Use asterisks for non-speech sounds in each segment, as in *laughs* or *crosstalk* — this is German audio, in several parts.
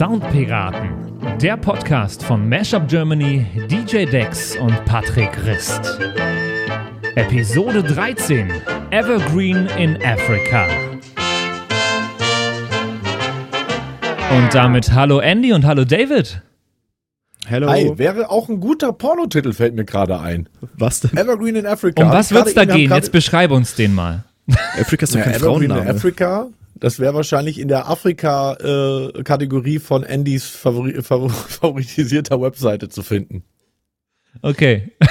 Soundpiraten, der Podcast von Mashup Germany, DJ Dex und Patrick Rist. Episode 13: Evergreen in Africa. Und damit hallo Andy und hallo David. Hello. Hi, wäre auch ein guter Pornotitel, fällt mir gerade ein. Was denn? Evergreen in Africa. Um was wird's da gehen? Jetzt beschreibe uns den mal. Afrika ist doch Ja, kein Evergreen in Frauenname. Africa, das wäre wahrscheinlich in der Afrika-Kategorie von Andys Favori favor *laughs* favoritisierter Webseite zu finden. Okay. *laughs*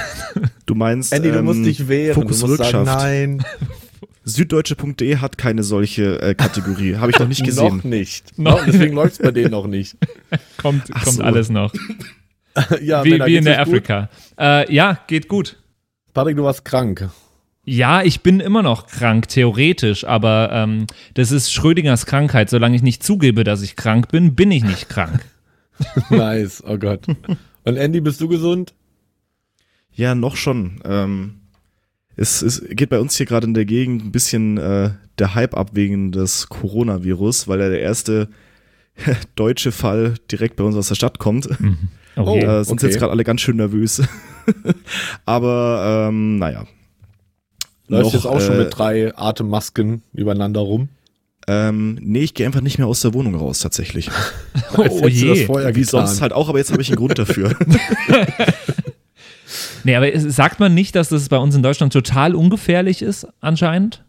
Du meinst, Andy, du ähm, musst dich wehren. Fokus du musst sagen, nein, *laughs* Süddeutsche.de hat keine solche äh, Kategorie. Habe ich noch nicht gesehen. noch nicht. Noch No, deswegen läuft's bei denen noch nicht. Kommt, Ach kommt so. alles noch. ja, wie Männer, wie in der? Afrika. Äh, ja, geht gut. Patrick, du warst krank. Ja, ich bin immer noch krank, theoretisch, aber ähm, das ist Schrödingers Krankheit. Solange ich nicht zugebe, dass ich krank bin, bin ich nicht krank. *laughs* nice, oh Gott. Und Andy, bist du gesund? Ja, noch schon. Ähm, es, es geht bei uns hier gerade in der Gegend ein bisschen äh, der Hype ab wegen des Coronavirus, weil ja der erste *laughs* deutsche Fall direkt bei uns aus der Stadt kommt. *laughs* Okay. Da sind okay. jetzt gerade alle ganz schön nervös. Aber ähm, naja. Läufst Noch, jetzt auch schon äh, mit drei Atemmasken übereinander rum? Ähm, nee, ich gehe einfach nicht mehr aus der Wohnung raus, tatsächlich. *laughs* Oh je. vorher Wie getan. sonst halt auch, aber jetzt habe ich einen Grund dafür. *laughs* Nee, aber sagt man nicht, dass das bei uns in Deutschland total ungefährlich ist, anscheinend?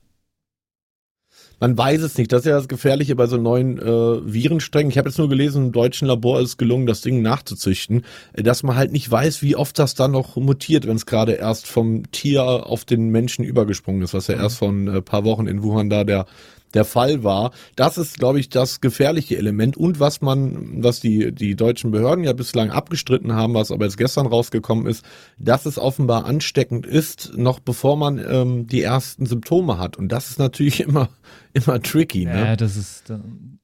Man weiß es nicht. Das ist ja das Gefährliche bei so neuen äh, Virensträngen. Ich habe jetzt nur gelesen, im deutschen Labor ist es gelungen, das Ding nachzuzüchten, äh, dass man halt nicht weiß, wie oft das dann noch mutiert, wenn es gerade erst vom Tier auf den Menschen übergesprungen ist, was ja erst vor ein äh, paar Wochen in Wuhan da der der Fall war. Das ist, glaube ich, das gefährliche Element und was man, was die, die deutschen Behörden ja bislang abgestritten haben, was aber jetzt gestern rausgekommen ist, dass es offenbar ansteckend ist, noch bevor man ähm, die ersten Symptome hat. Und das ist natürlich *laughs* immer, immer tricky. Ne? Ja, das ist äh,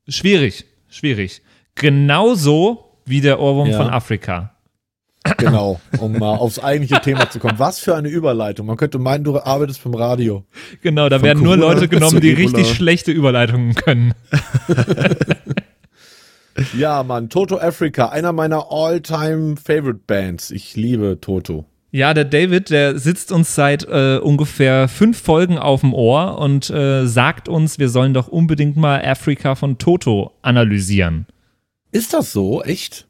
schwierig, schwierig. Genauso wie der Ohrwurm Ja. von Afrika. Genau, um mal aufs eigentliche Thema zu kommen. Was für eine Überleitung. Man könnte meinen, du arbeitest beim Radio. Genau, da Von werden nur Corona Leute genommen, die richtig schlechte Überleitungen können. *laughs* Ja, Mann, Toto Africa, einer meiner all-time favorite Bands. Ich liebe Toto. Ja, der David, der sitzt uns seit äh, ungefähr fünf Folgen auf dem Ohr und äh, sagt uns, wir sollen doch unbedingt mal Afrika von Toto analysieren. Ist das so? Echt?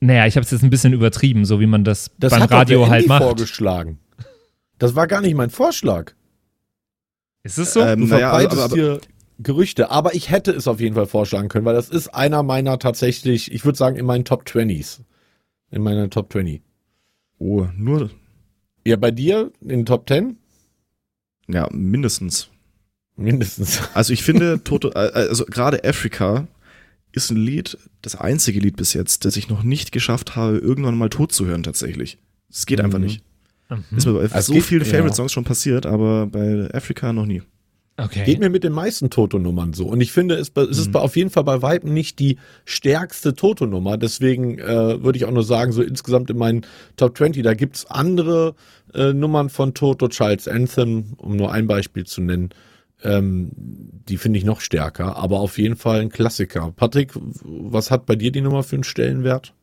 Naja, ich habe es jetzt ein bisschen übertrieben, so wie man das, Das beim Radio der halt Andy macht. vorgeschlagen. Das war gar nicht mein Vorschlag. Ist es so? Ähm, Du naja, verbreitest aber, aber, dir Gerüchte, aber ich hätte es auf jeden Fall vorschlagen können, weil das ist einer meiner tatsächlich, ich würde sagen, in meinen Top 20s. In meiner Top 20. oh, nur, Ja, bei dir in den Top 10? ja, mindestens. Mindestens. Also ich finde, Toto, äh, also gerade Africa ist ein Lied, das einzige Lied bis jetzt, das ich noch nicht geschafft habe, irgendwann mal tot zu hören tatsächlich. Es geht einfach Mhm. nicht. Mhm. Ist mir bei Es so geht- vielen ja. Favorite-Songs schon passiert, aber bei Africa noch nie. Okay. Geht mir mit den meisten Toto-Nummern so. Und ich finde, es, es ist Mhm. auf jeden Fall bei Weitem nicht die stärkste Toto-Nummer. Deswegen äh, würde ich auch nur sagen, so insgesamt in meinen Top 20, da gibt's andere äh, Nummern von Toto, Child's Anthem, um nur ein Beispiel zu nennen. Ähm, die finde ich noch stärker, aber auf jeden Fall ein Klassiker. Patrick, was hat bei dir die Nummer für einen Stellenwert?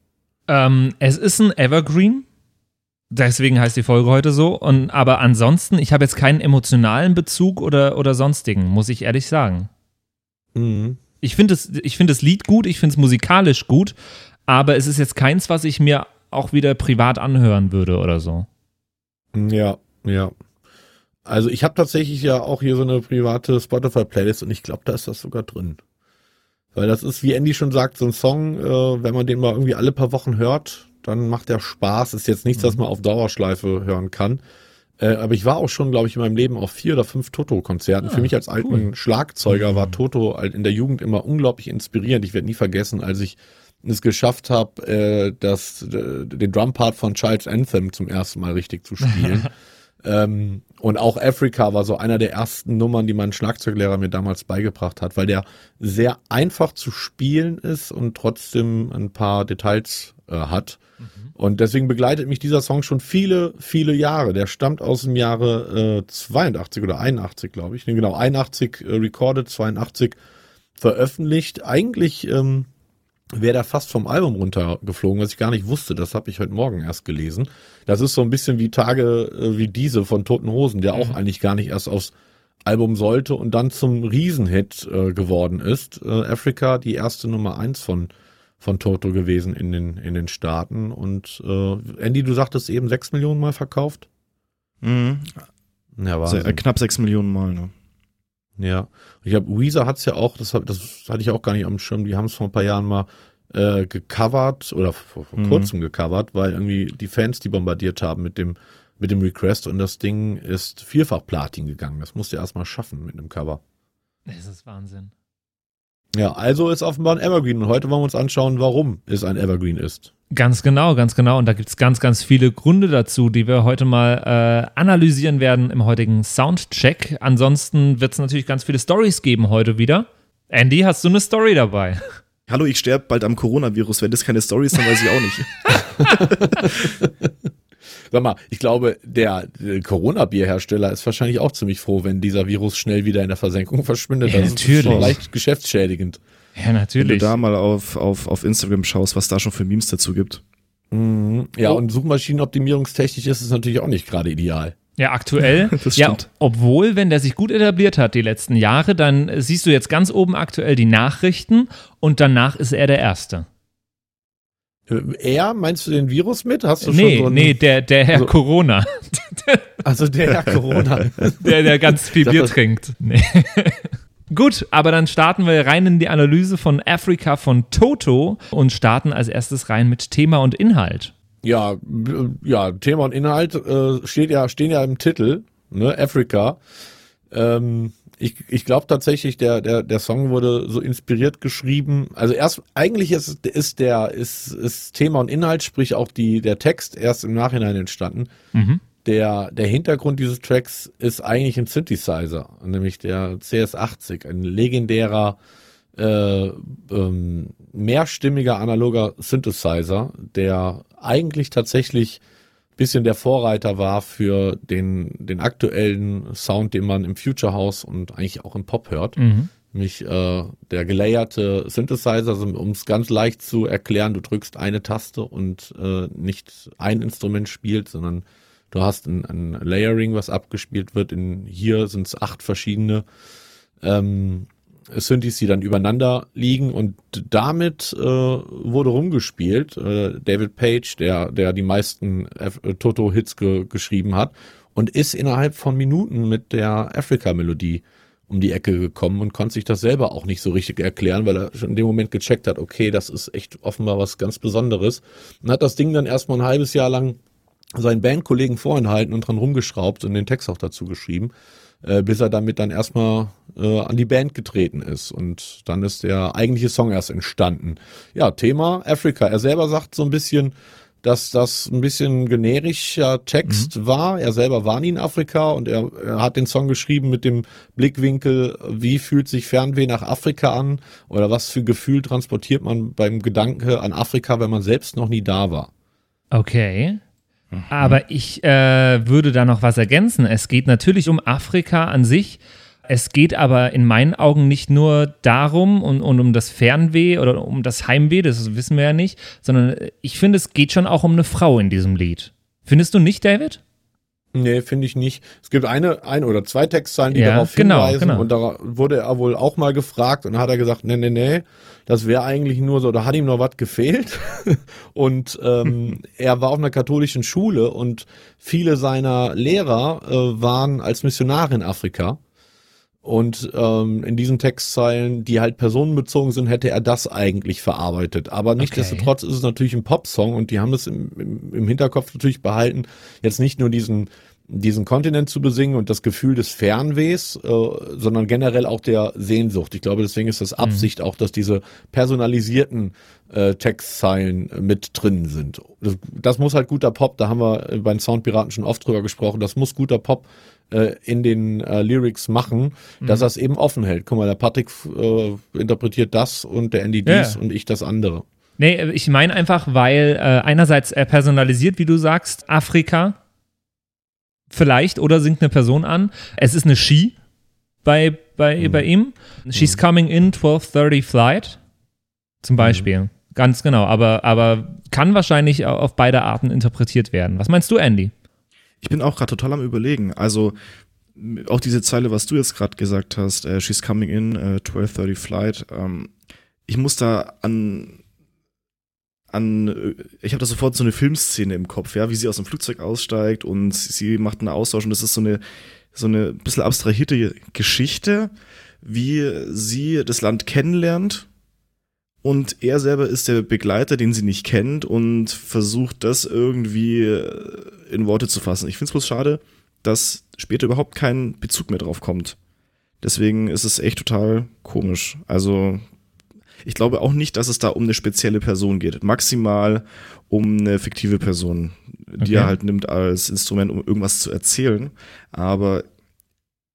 Ähm, es ist ein Evergreen. Deswegen heißt die Folge heute so. Und, aber ansonsten, ich habe jetzt keinen emotionalen Bezug oder, oder sonstigen, muss ich ehrlich sagen. Mhm. Ich finde das, ich finde das Lied gut, ich finde es musikalisch gut, aber es ist jetzt keins, was ich mir auch wieder privat anhören würde oder so. Ja, ja. Also ich habe tatsächlich ja auch hier so eine private Spotify-Playlist und ich glaube, da ist das sogar drin. Weil das ist, wie Andy schon sagt, so ein Song, äh, wenn man den mal irgendwie alle paar Wochen hört, dann macht der Spaß. Ist jetzt nichts, was man auf Dauerschleife hören kann. Äh, aber ich war auch schon, glaube ich, in meinem Leben auf vier oder fünf Toto-Konzerten. Ah, Für mich als alten cool. Schlagzeuger war Toto halt in der Jugend immer unglaublich inspirierend. Ich werde nie vergessen, als ich es geschafft habe, äh, das, äh, den Drumpart von Child's Anthem zum ersten Mal richtig zu spielen. *laughs* ähm, und auch Africa war so einer der ersten Nummern, die mein Schlagzeuglehrer mir damals beigebracht hat, weil der sehr einfach zu spielen ist und trotzdem ein paar Details äh, hat. Und deswegen begleitet mich dieser Song schon viele, viele Jahre. Der stammt aus dem Jahre äh, 82 oder 81, glaube ich. Genau, 81 äh, recorded, 82 veröffentlicht. Eigentlich ähm, wäre der fast vom Album runtergeflogen, was ich gar nicht wusste. Das habe ich heute Morgen erst gelesen. Das ist so ein bisschen wie Tage äh, wie diese von Toten Hosen, der auch mhm. eigentlich gar nicht erst aufs Album sollte und dann zum Riesenhit äh, geworden ist. Äh, Africa, die erste Nummer eins von von Toto gewesen in den in den Staaten und äh, Andy, du sagtest eben sechs Millionen Mal verkauft. Mhm. Ja, war also, knapp sechs Millionen Mal. Ne? Ja, ich habe Weezer hat's ja auch, das, das hatte ich auch gar nicht am Schirm. Die haben es vor ein paar Jahren mal äh, gecovert oder vor, vor mhm. kurzem gecovert, weil irgendwie die Fans die bombardiert haben mit dem mit dem Request und das Ding ist vierfach Platin gegangen. Das musst du erstmal schaffen mit einem Cover. Das ist Wahnsinn. Ja, also ist offenbar ein Evergreen und heute wollen wir uns anschauen, warum es ein Evergreen ist. Ganz genau, ganz genau. Und da gibt es ganz, ganz viele Gründe dazu, die wir heute mal äh, analysieren werden im heutigen Soundcheck. Ansonsten wird es natürlich ganz viele Stories geben heute wieder. Andy, hast du eine Story dabei? Hallo, ich sterbe bald am Coronavirus. Wenn das keine Story ist, dann weiß ich auch nicht. *laughs* Sag mal, ich glaube, der, Corona-Bierhersteller ist wahrscheinlich auch ziemlich froh, wenn dieser Virus schnell wieder in der Versenkung verschwindet. Ja, das natürlich. ist schon leicht geschäftsschädigend. Ja, natürlich. Wenn du da mal auf, auf, auf Instagram schaust, was da schon für Memes dazu gibt. Mhm. Ja, oh. und Suchmaschinenoptimierungstechnisch ist es natürlich auch nicht gerade ideal. Ja, aktuell. *laughs* das stimmt. Ja, obwohl, wenn der sich gut etabliert hat die letzten Jahre, dann siehst du jetzt ganz oben aktuell die Nachrichten und danach ist er der Erste. Er, meinst du den Virus mit? Hast du nee, schon so nee, der, der Herr also, Corona. Also der Herr Corona. *laughs* der, der ganz viel Bier trinkt. Nee. *laughs* Gut, aber dann starten wir rein in die Analyse von Afrika von Toto und starten als erstes rein mit Thema und Inhalt. Ja, ja, Thema und Inhalt äh, steht ja, stehen ja im Titel, ne, Afrika. Ähm, ich, ich glaube tatsächlich, der, der, der Song wurde so inspiriert geschrieben. Also erst, eigentlich ist, ist der, ist, ist Thema und Inhalt, sprich auch die, der Text erst im Nachhinein entstanden. Mhm. Der, der Hintergrund dieses Tracks ist eigentlich ein Synthesizer, nämlich der CS80, ein legendärer, äh, ähm, mehrstimmiger analoger Synthesizer, der eigentlich tatsächlich bisschen der Vorreiter war für den, den aktuellen Sound, den man im Future House und eigentlich auch im Pop hört. Mhm. Nämlich äh, der gelayerte Synthesizer, also, um es ganz leicht zu erklären, du drückst eine Taste und äh, nicht ein Instrument spielt, sondern du hast ein, ein Layering, was abgespielt wird. In, hier sind es acht verschiedene ähm, Synthes, die dann übereinander liegen und damit äh, wurde rumgespielt. Äh, David Page, der, der die meisten äh, Toto-Hits ge geschrieben hat und ist innerhalb von Minuten mit der Africa-Melodie um die Ecke gekommen und konnte sich das selber auch nicht so richtig erklären, weil er schon in dem Moment gecheckt hat, okay, das ist echt offenbar was ganz Besonderes. Und hat das Ding dann erstmal ein halbes Jahr lang seinen Bandkollegen vorenthalten und dran rumgeschraubt und den Text auch dazu geschrieben äh, bis er damit dann erstmal äh, an die Band getreten ist. Und dann ist der eigentliche Song erst entstanden. Ja, Thema Afrika. Er selber sagt so ein bisschen, dass das ein bisschen generischer Text mhm. war. Er selber war nie in Afrika und er, er, hat den Song geschrieben mit dem Blickwinkel, wie fühlt sich Fernweh nach Afrika an oder was für Gefühl transportiert man beim Gedanke an Afrika, wenn man selbst noch nie da war. Okay. Aber ich äh, würde da noch was ergänzen. Es geht natürlich um Afrika an sich. Es geht aber in meinen Augen nicht nur darum und, und, um das Fernweh oder um das Heimweh, das wissen wir ja nicht, sondern ich finde, es geht schon auch um eine Frau in diesem Lied. Findest du nicht, David? Nee, finde ich nicht. Es gibt eine, ein oder zwei Textzeilen, die ja, darauf genau, hinweisen. Genau. Und da wurde er wohl auch mal gefragt und hat er gesagt, nee, nee, nee, das wäre eigentlich nur so, da hat ihm noch was gefehlt. *laughs* und ähm, *laughs* er war auf einer katholischen Schule und viele seiner Lehrer äh, waren als Missionare in Afrika. Und ähm, in diesen Textzeilen, die halt personenbezogen sind, hätte er das eigentlich verarbeitet. Aber nichtsdestotrotz okay. ist es natürlich ein Popsong und die haben es im, im, im Hinterkopf natürlich behalten, jetzt nicht nur diesen diesen Kontinent zu besingen und das Gefühl des Fernwehs, äh, sondern generell auch der Sehnsucht. Ich glaube, deswegen ist das mhm. Absicht mhm. auch, dass diese personalisierten äh, Textzeilen mit drin sind. Das, das, muss halt guter Pop, da haben wir bei den Soundpiraten schon oft drüber gesprochen, das muss guter Pop äh, in den äh, Lyrics machen, mhm. dass er es eben offen hält. Guck mal, der Patrick äh, interpretiert das und der Andy dies ja. und ich das andere. Nee, ich meine einfach, weil äh, einerseits er personalisiert, wie du sagst, Afrika vielleicht oder singt eine Person an. Es ist eine She bei, bei, mhm. bei ihm. She's mhm. coming in 12.30 flight zum mhm. Beispiel. Mhm. Ganz genau, aber, aber kann wahrscheinlich auf beide Arten interpretiert werden. Was meinst du, Andy? Ich bin auch gerade total am überlegen. Also auch diese Zeile, was du jetzt gerade gesagt hast, äh, She's coming in, äh, 12.30 Flight, ähm, ich muss da an an, äh, ich habe da sofort so eine Filmszene im Kopf, ja, wie sie aus dem Flugzeug aussteigt und sie macht einen Austausch und das ist so eine so eine bisschen abstrahierte Geschichte, wie sie das Land kennenlernt und er selber ist der Begleiter, den sie nicht kennt und versucht das irgendwie äh, in Worte zu fassen. Ich finde es bloß schade, dass später überhaupt kein Bezug mehr drauf kommt. Deswegen ist es echt total komisch. Also ich glaube auch nicht, dass es da um eine spezielle Person geht. Maximal um eine fiktive Person, die okay. er halt nimmt als Instrument, um irgendwas zu erzählen. Aber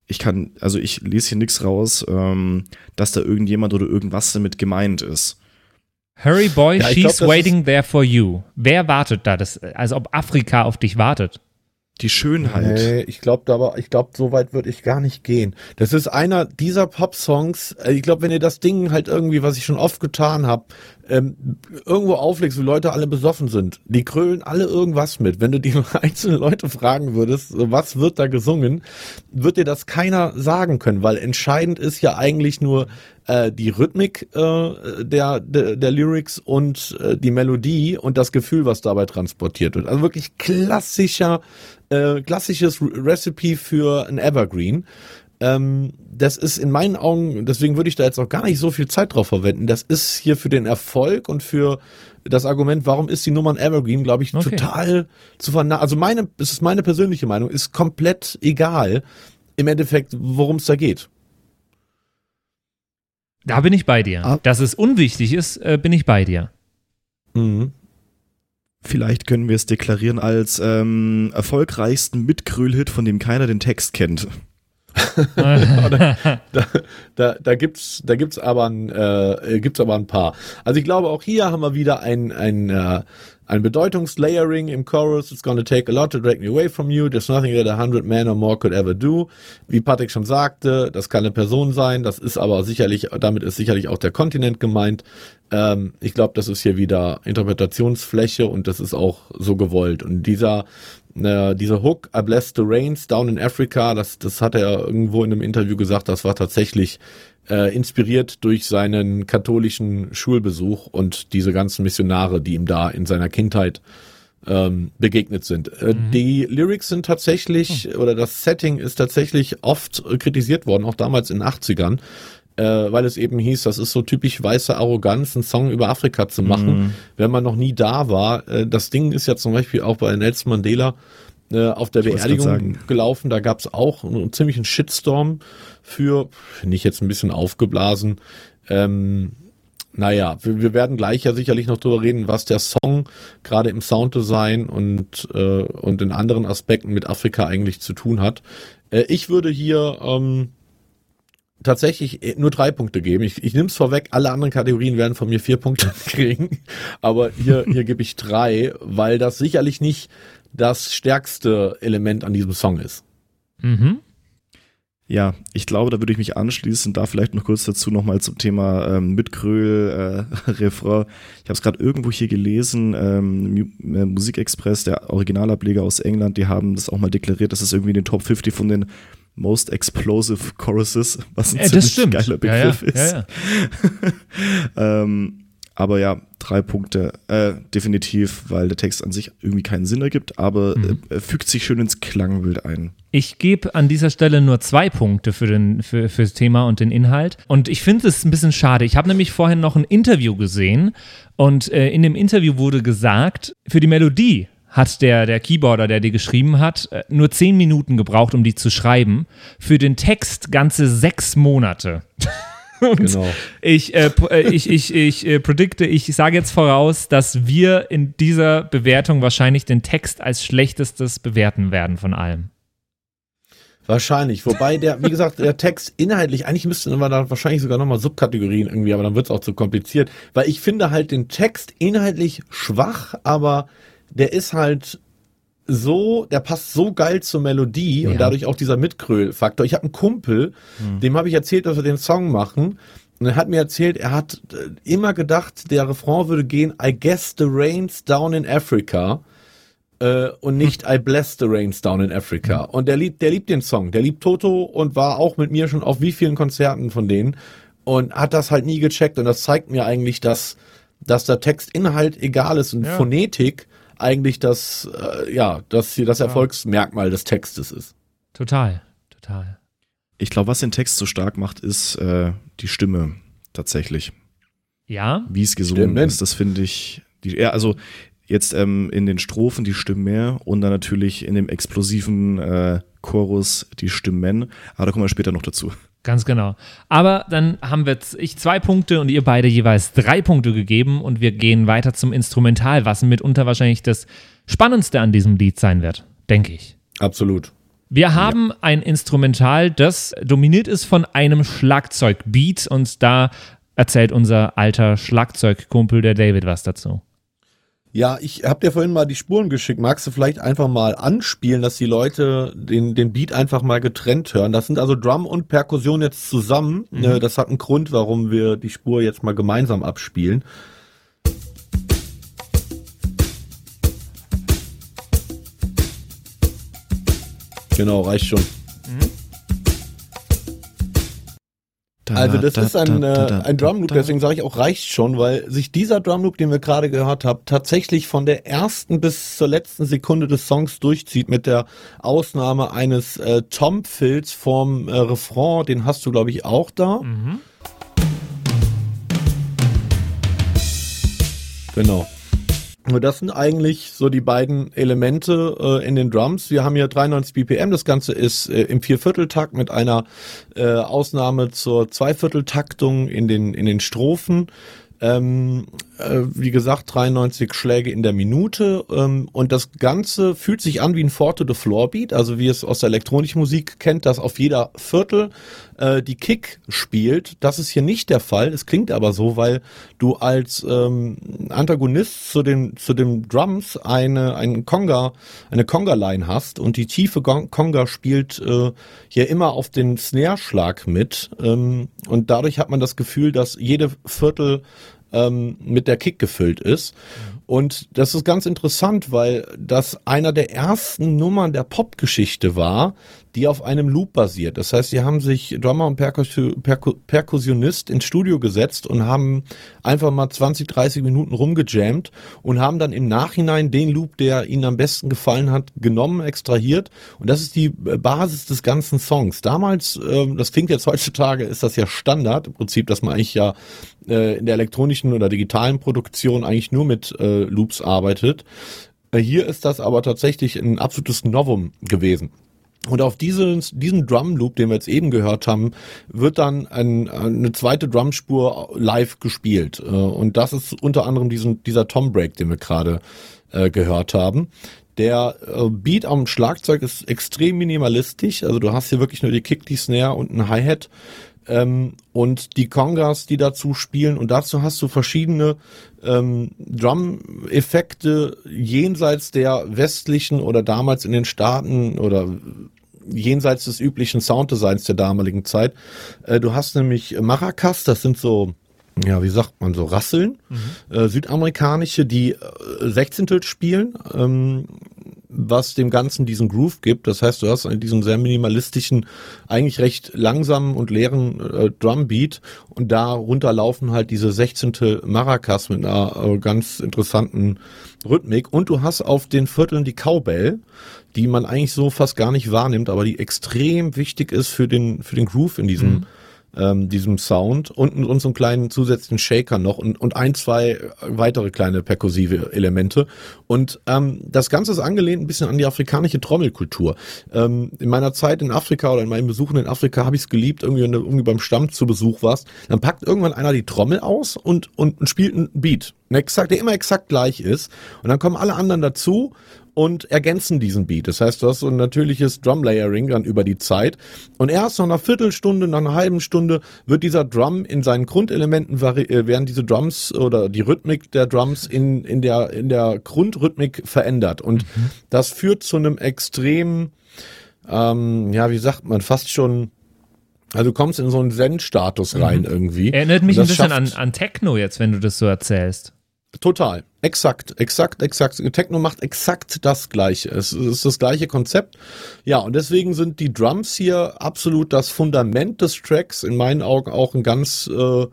ich kann, also ich lese hier nichts raus, ähm, dass da irgendjemand oder irgendwas damit gemeint ist. Hurry Boy, ja, she's glaub, waiting there for you. Wer wartet da? Das, also ob Afrika auf dich wartet. Die Schönheit. Nee, ich glaube aber, ich glaube, so weit würde ich gar nicht gehen. Das ist einer dieser Pop-Songs. Äh, ich glaube, wenn ihr das Ding halt irgendwie, was ich schon oft getan habe, ähm, irgendwo auflegst, wo Leute alle besoffen sind, die krölen alle irgendwas mit. Wenn du die *laughs* einzelnen Leute fragen würdest, was wird da gesungen, wird dir das keiner sagen können, weil entscheidend ist ja eigentlich nur äh, die Rhythmik äh, der, der, der Lyrics und äh, die Melodie und das Gefühl, was dabei transportiert wird. Also wirklich klassischer, äh, klassisches Recipe für ein Evergreen. Ähm, das ist in meinen Augen, deswegen würde ich da jetzt auch gar nicht so viel Zeit drauf verwenden. Das ist hier für den Erfolg und für das Argument, warum ist die Nummer ein Evergreen, glaube ich, okay. total zu verna Also meine, es ist meine persönliche Meinung, ist komplett egal im Endeffekt, worum es da geht. Da bin ich bei dir. Ah. Dass es unwichtig ist, äh, bin ich bei dir. Mhm. Vielleicht können wir es deklarieren als ähm, erfolgreichsten Mitgröl-Hit, von dem keiner den Text kennt. Da, da, da, gibt's, da gibt's aber ein, äh, gibt's aber ein paar. Also ich glaube, auch hier haben wir wieder ein, ein, äh, ein Bedeutungslayering im Chorus. It's gonna take a lot to drag me away from you. There's nothing that a hundred men or more could ever do. Wie Patrick schon sagte, das kann eine Person sein. Das ist aber sicherlich, damit ist sicherlich auch der Kontinent gemeint. Ähm, ich glaube, das ist hier wieder Interpretationsfläche und das ist auch so gewollt. Und dieser äh, dieser Hook, I bless the rains down in Africa, das, das hat er irgendwo in einem Interview gesagt, das war tatsächlich äh, inspiriert durch seinen katholischen Schulbesuch und diese ganzen Missionare, die ihm da in seiner Kindheit ähm, begegnet sind. Äh, mhm. Die Lyrics sind tatsächlich, mhm. oder das Setting ist tatsächlich oft kritisiert worden, auch damals in den 80ern äh, weil es eben hieß, das ist so typisch weiße Arroganz, einen Song über Afrika zu machen, mhm. wenn man noch nie da war. Äh, das Ding ist ja zum Beispiel auch bei Nelson Mandela äh, auf der ich Beerdigung gelaufen. Da gab es auch einen ziemlichen Shitstorm für, finde ich jetzt ein bisschen aufgeblasen. Ähm, naja, wir, wir werden gleich ja sicherlich noch drüber reden, was der Song gerade im Sounddesign und, äh, und in anderen Aspekten mit Afrika eigentlich zu tun hat. Äh, ich würde hier ähm, tatsächlich äh, nur drei Punkte geben. Ich, ich nehme es vorweg, alle anderen Kategorien werden von mir vier Punkte *laughs* kriegen. Aber hier, hier gebe ich drei, weil das sicherlich nicht das stärkste Element an diesem Song ist. Mhm. Ja, ich glaube, da würde ich mich anschließen. Da vielleicht noch kurz dazu nochmal zum Thema ähm, Mitkröl, äh, *laughs* Refrain. Ich habe es gerade irgendwo hier gelesen, ähm, äh, Musikexpress, der Originalableger aus England, die haben das auch mal deklariert, dass es irgendwie in den Top 50 von den Most Explosive Choruses, was ein äh, ziemlich stimmt. geiler Begriff ja, ja. ist. Ja, *laughs* ähm, aber ja, drei Punkte äh, definitiv, weil der Text an sich irgendwie keinen Sinn ergibt, aber mhm. äh, fügt sich schön ins Klangbild ein. Ich gebe an dieser Stelle nur zwei Punkte für, den, für, für das Thema und den Inhalt. Und ich finde es ein bisschen schade. Ich habe nämlich vorhin noch ein Interview gesehen und äh, in dem Interview wurde gesagt, für die Melodie hat der, der Keyboarder, der die geschrieben hat, äh, nur zehn Minuten gebraucht, um die zu schreiben. Für den Text ganze sechs Monate. *laughs* *laughs* Genau. ich, äh, äh, ich, ich, ich äh, predikte, ich sage jetzt voraus, dass wir in dieser Bewertung wahrscheinlich den Text als schlechtestes bewerten werden von allem. Wahrscheinlich. Wobei der, wie gesagt, der Text inhaltlich, eigentlich müssten wir da wahrscheinlich sogar nochmal Subkategorien irgendwie, aber dann wird es auch zu kompliziert. Weil ich finde halt den Text inhaltlich schwach, aber der ist halt so, der passt so geil zur Melodie ja. und dadurch auch dieser Mitkröl-Faktor. Ich habe einen Kumpel, mhm. dem habe ich erzählt, dass wir den Song machen Und er hat mir erzählt, er hat äh, immer gedacht, der Refrain würde gehen, I guess the rain's down in Africa äh, und nicht I bless the rains down in Africa. Mhm. Und der liebt, der liebt den Song, der liebt Toto und war auch mit mir schon auf wie vielen Konzerten von denen und hat das halt nie gecheckt und das zeigt mir eigentlich, dass, dass der Textinhalt egal ist und ja. Phonetik eigentlich das, äh, ja, das hier das Erfolgsmerkmal des Textes ist. Total, total. Ich glaube, was den Text so stark macht, ist äh, die Stimme tatsächlich. Ja. Wie es gesungen Stimmen. ist, das finde ich. Die, ja, also jetzt ähm, in den Strophen die Stimmen mehr und dann natürlich in dem explosiven äh, Chorus die Stimmen. Aber da kommen wir später noch dazu. Ganz genau. Aber dann haben wir ich zwei Punkte und ihr beide jeweils drei Punkte gegeben und wir gehen weiter zum Instrumental, was mitunter wahrscheinlich das Spannendste an diesem Lied sein wird, denke ich. Absolut. Wir haben ja. ein Instrumental, das dominiert ist von einem Schlagzeugbeat und da erzählt unser alter Schlagzeugkumpel, der David, was dazu. Ja, ich habe dir vorhin mal die Spuren geschickt. Magst du vielleicht einfach mal anspielen, dass die Leute den, den Beat einfach mal getrennt hören? Das sind also Drum und Perkussion jetzt zusammen. Mhm. Äh, das hat einen Grund, warum wir die Spur jetzt mal gemeinsam abspielen. Genau, reicht schon. Also das ist ein, äh, ein Drumloop, deswegen sage ich auch reicht schon, weil sich dieser Drumloop, den wir gerade gehört haben, tatsächlich von der ersten bis zur letzten Sekunde des Songs durchzieht, mit der Ausnahme eines äh, Tom-Fills vom äh, Refrain, den hast du glaube ich auch da. Mhm. Genau. Das sind eigentlich so die beiden Elemente äh, in den Drums. Wir haben hier 93 BPM. Das Ganze ist äh, im Viervierteltakt mit einer äh, Ausnahme zur Zweivierteltaktung in den in den Strophen. Ähm, äh, wie gesagt, 93 Schläge in der Minute ähm, und das Ganze fühlt sich an wie ein Four to the Floor Beat, also wie es aus der elektronischen Musik kennt, dass auf jeder Viertel äh, die Kick spielt. Das ist hier nicht der Fall. Es klingt aber so, weil du als ähm, Antagonist zu den zu den Drums eine einen Conga eine Conga Line hast und die tiefe Conga spielt äh, hier immer auf den Snare Schlag mit ähm, und dadurch hat man das Gefühl, dass jede Viertel ähm, mit der Kick gefüllt ist. Und das ist ganz interessant, weil das einer der ersten Nummern der Popgeschichte war, die auf einem Loop basiert. Das heißt, sie haben sich Drummer und Perkus Perku Perkussionist ins Studio gesetzt und haben einfach mal 20, 30 Minuten rumgejammt und haben dann im Nachhinein den Loop, der ihnen am besten gefallen hat, genommen, extrahiert. Und das ist die Basis des ganzen Songs. Damals, äh, das klingt jetzt heutzutage, ist das ja Standard im Prinzip, dass man eigentlich ja äh, in der elektronischen oder digitalen Produktion eigentlich nur mit äh, Loops arbeitet. Äh, hier ist das aber tatsächlich ein absolutes Novum gewesen. Und auf diesen, diesen Drum Loop, den wir jetzt eben gehört haben, wird dann ein, eine zweite Drumspur live gespielt. Äh, und das ist unter anderem diesen, dieser Tom Break, den wir gerade äh, gehört haben. Der äh, Beat am Schlagzeug ist extrem minimalistisch. Also du hast hier wirklich nur die Kick, die Snare und ein Hi-Hat. Ähm, und die Congas, die dazu spielen. Und dazu hast du verschiedene ähm, Drum-Effekte jenseits der westlichen oder damals in den Staaten oder jenseits des üblichen Sounddesigns der damaligen Zeit. Äh, du hast nämlich Maracas, das sind so ja, wie sagt man so, Rasseln, mhm. äh, südamerikanische, die äh, Sechzehntel spielen, ähm, was dem Ganzen diesen Groove gibt. Das heißt, du hast diesen sehr minimalistischen, eigentlich recht langsamen und leeren äh, Drumbeat und darunter laufen halt diese Sechzehntel Maracas mit einer äh, ganz interessanten Rhythmik und du hast auf den Vierteln die Cowbell, die man eigentlich so fast gar nicht wahrnimmt, aber die extrem wichtig ist für den, für den Groove in diesem, mhm. Ähm, diesem Sound und, und so einen kleinen zusätzlichen Shaker noch und, und ein, zwei weitere kleine perkussive Elemente. Und ähm, das Ganze ist angelehnt ein bisschen an die afrikanische Trommelkultur. Ähm, in meiner Zeit in Afrika oder in meinen Besuchen in Afrika habe ich es geliebt, irgendwie, wenn du irgendwie beim Stamm zu Besuch warst, dann packt irgendwann einer die Trommel aus und, und, spielt einen Beat. Exakt, der immer exakt gleich ist. Und dann kommen alle anderen dazu und ergänzen diesen Beat. Das heißt, du hast so ein natürliches Drum-Layering dann über die Zeit. Und erst nach einer Viertelstunde, nach einer halben Stunde wird dieser Drum in seinen Grundelementen, äh, werden diese Drums oder die Rhythmik der Drums in, in, der, in der Grundrhythmik verändert. Und mhm. das führt zu einem extrem, ähm, ja, wie sagt man, fast schon Also du kommst in so einen Zen-Status rein irgendwie. Erinnert mich ein bisschen an, an Techno jetzt, wenn du das so erzählst. Total. Exakt, exakt, exakt. Techno macht exakt das Gleiche. Es ist das gleiche Konzept. Ja, und deswegen sind die Drums hier absolut das Fundament des Tracks. In meinen Augen auch ein ganz äh,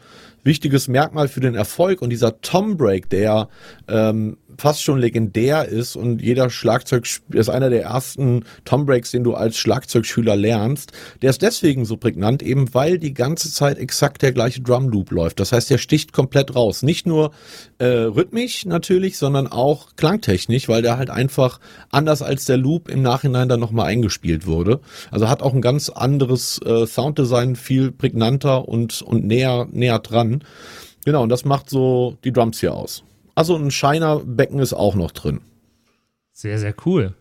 wichtiges Merkmal für den Erfolg. Und dieser Tom Break, der ähm, fast schon legendär ist und jeder Schlagzeug ist einer der ersten Tom Breaks, den du als Schlagzeugschüler lernst. Der ist deswegen so prägnant, eben weil die ganze Zeit exakt der gleiche Drum Loop läuft. Das heißt, der sticht komplett raus. Nicht nur äh, rhythmisch natürlich, sondern auch klangtechnisch, weil der halt einfach anders als der Loop im Nachhinein dann nochmal eingespielt wurde. Also hat auch ein ganz anderes äh, Sounddesign, viel prägnanter und, und näher, näher dran. Genau, und das macht so die Drums hier aus. Also ein Shiner-Becken ist auch noch drin. Sehr, sehr cool.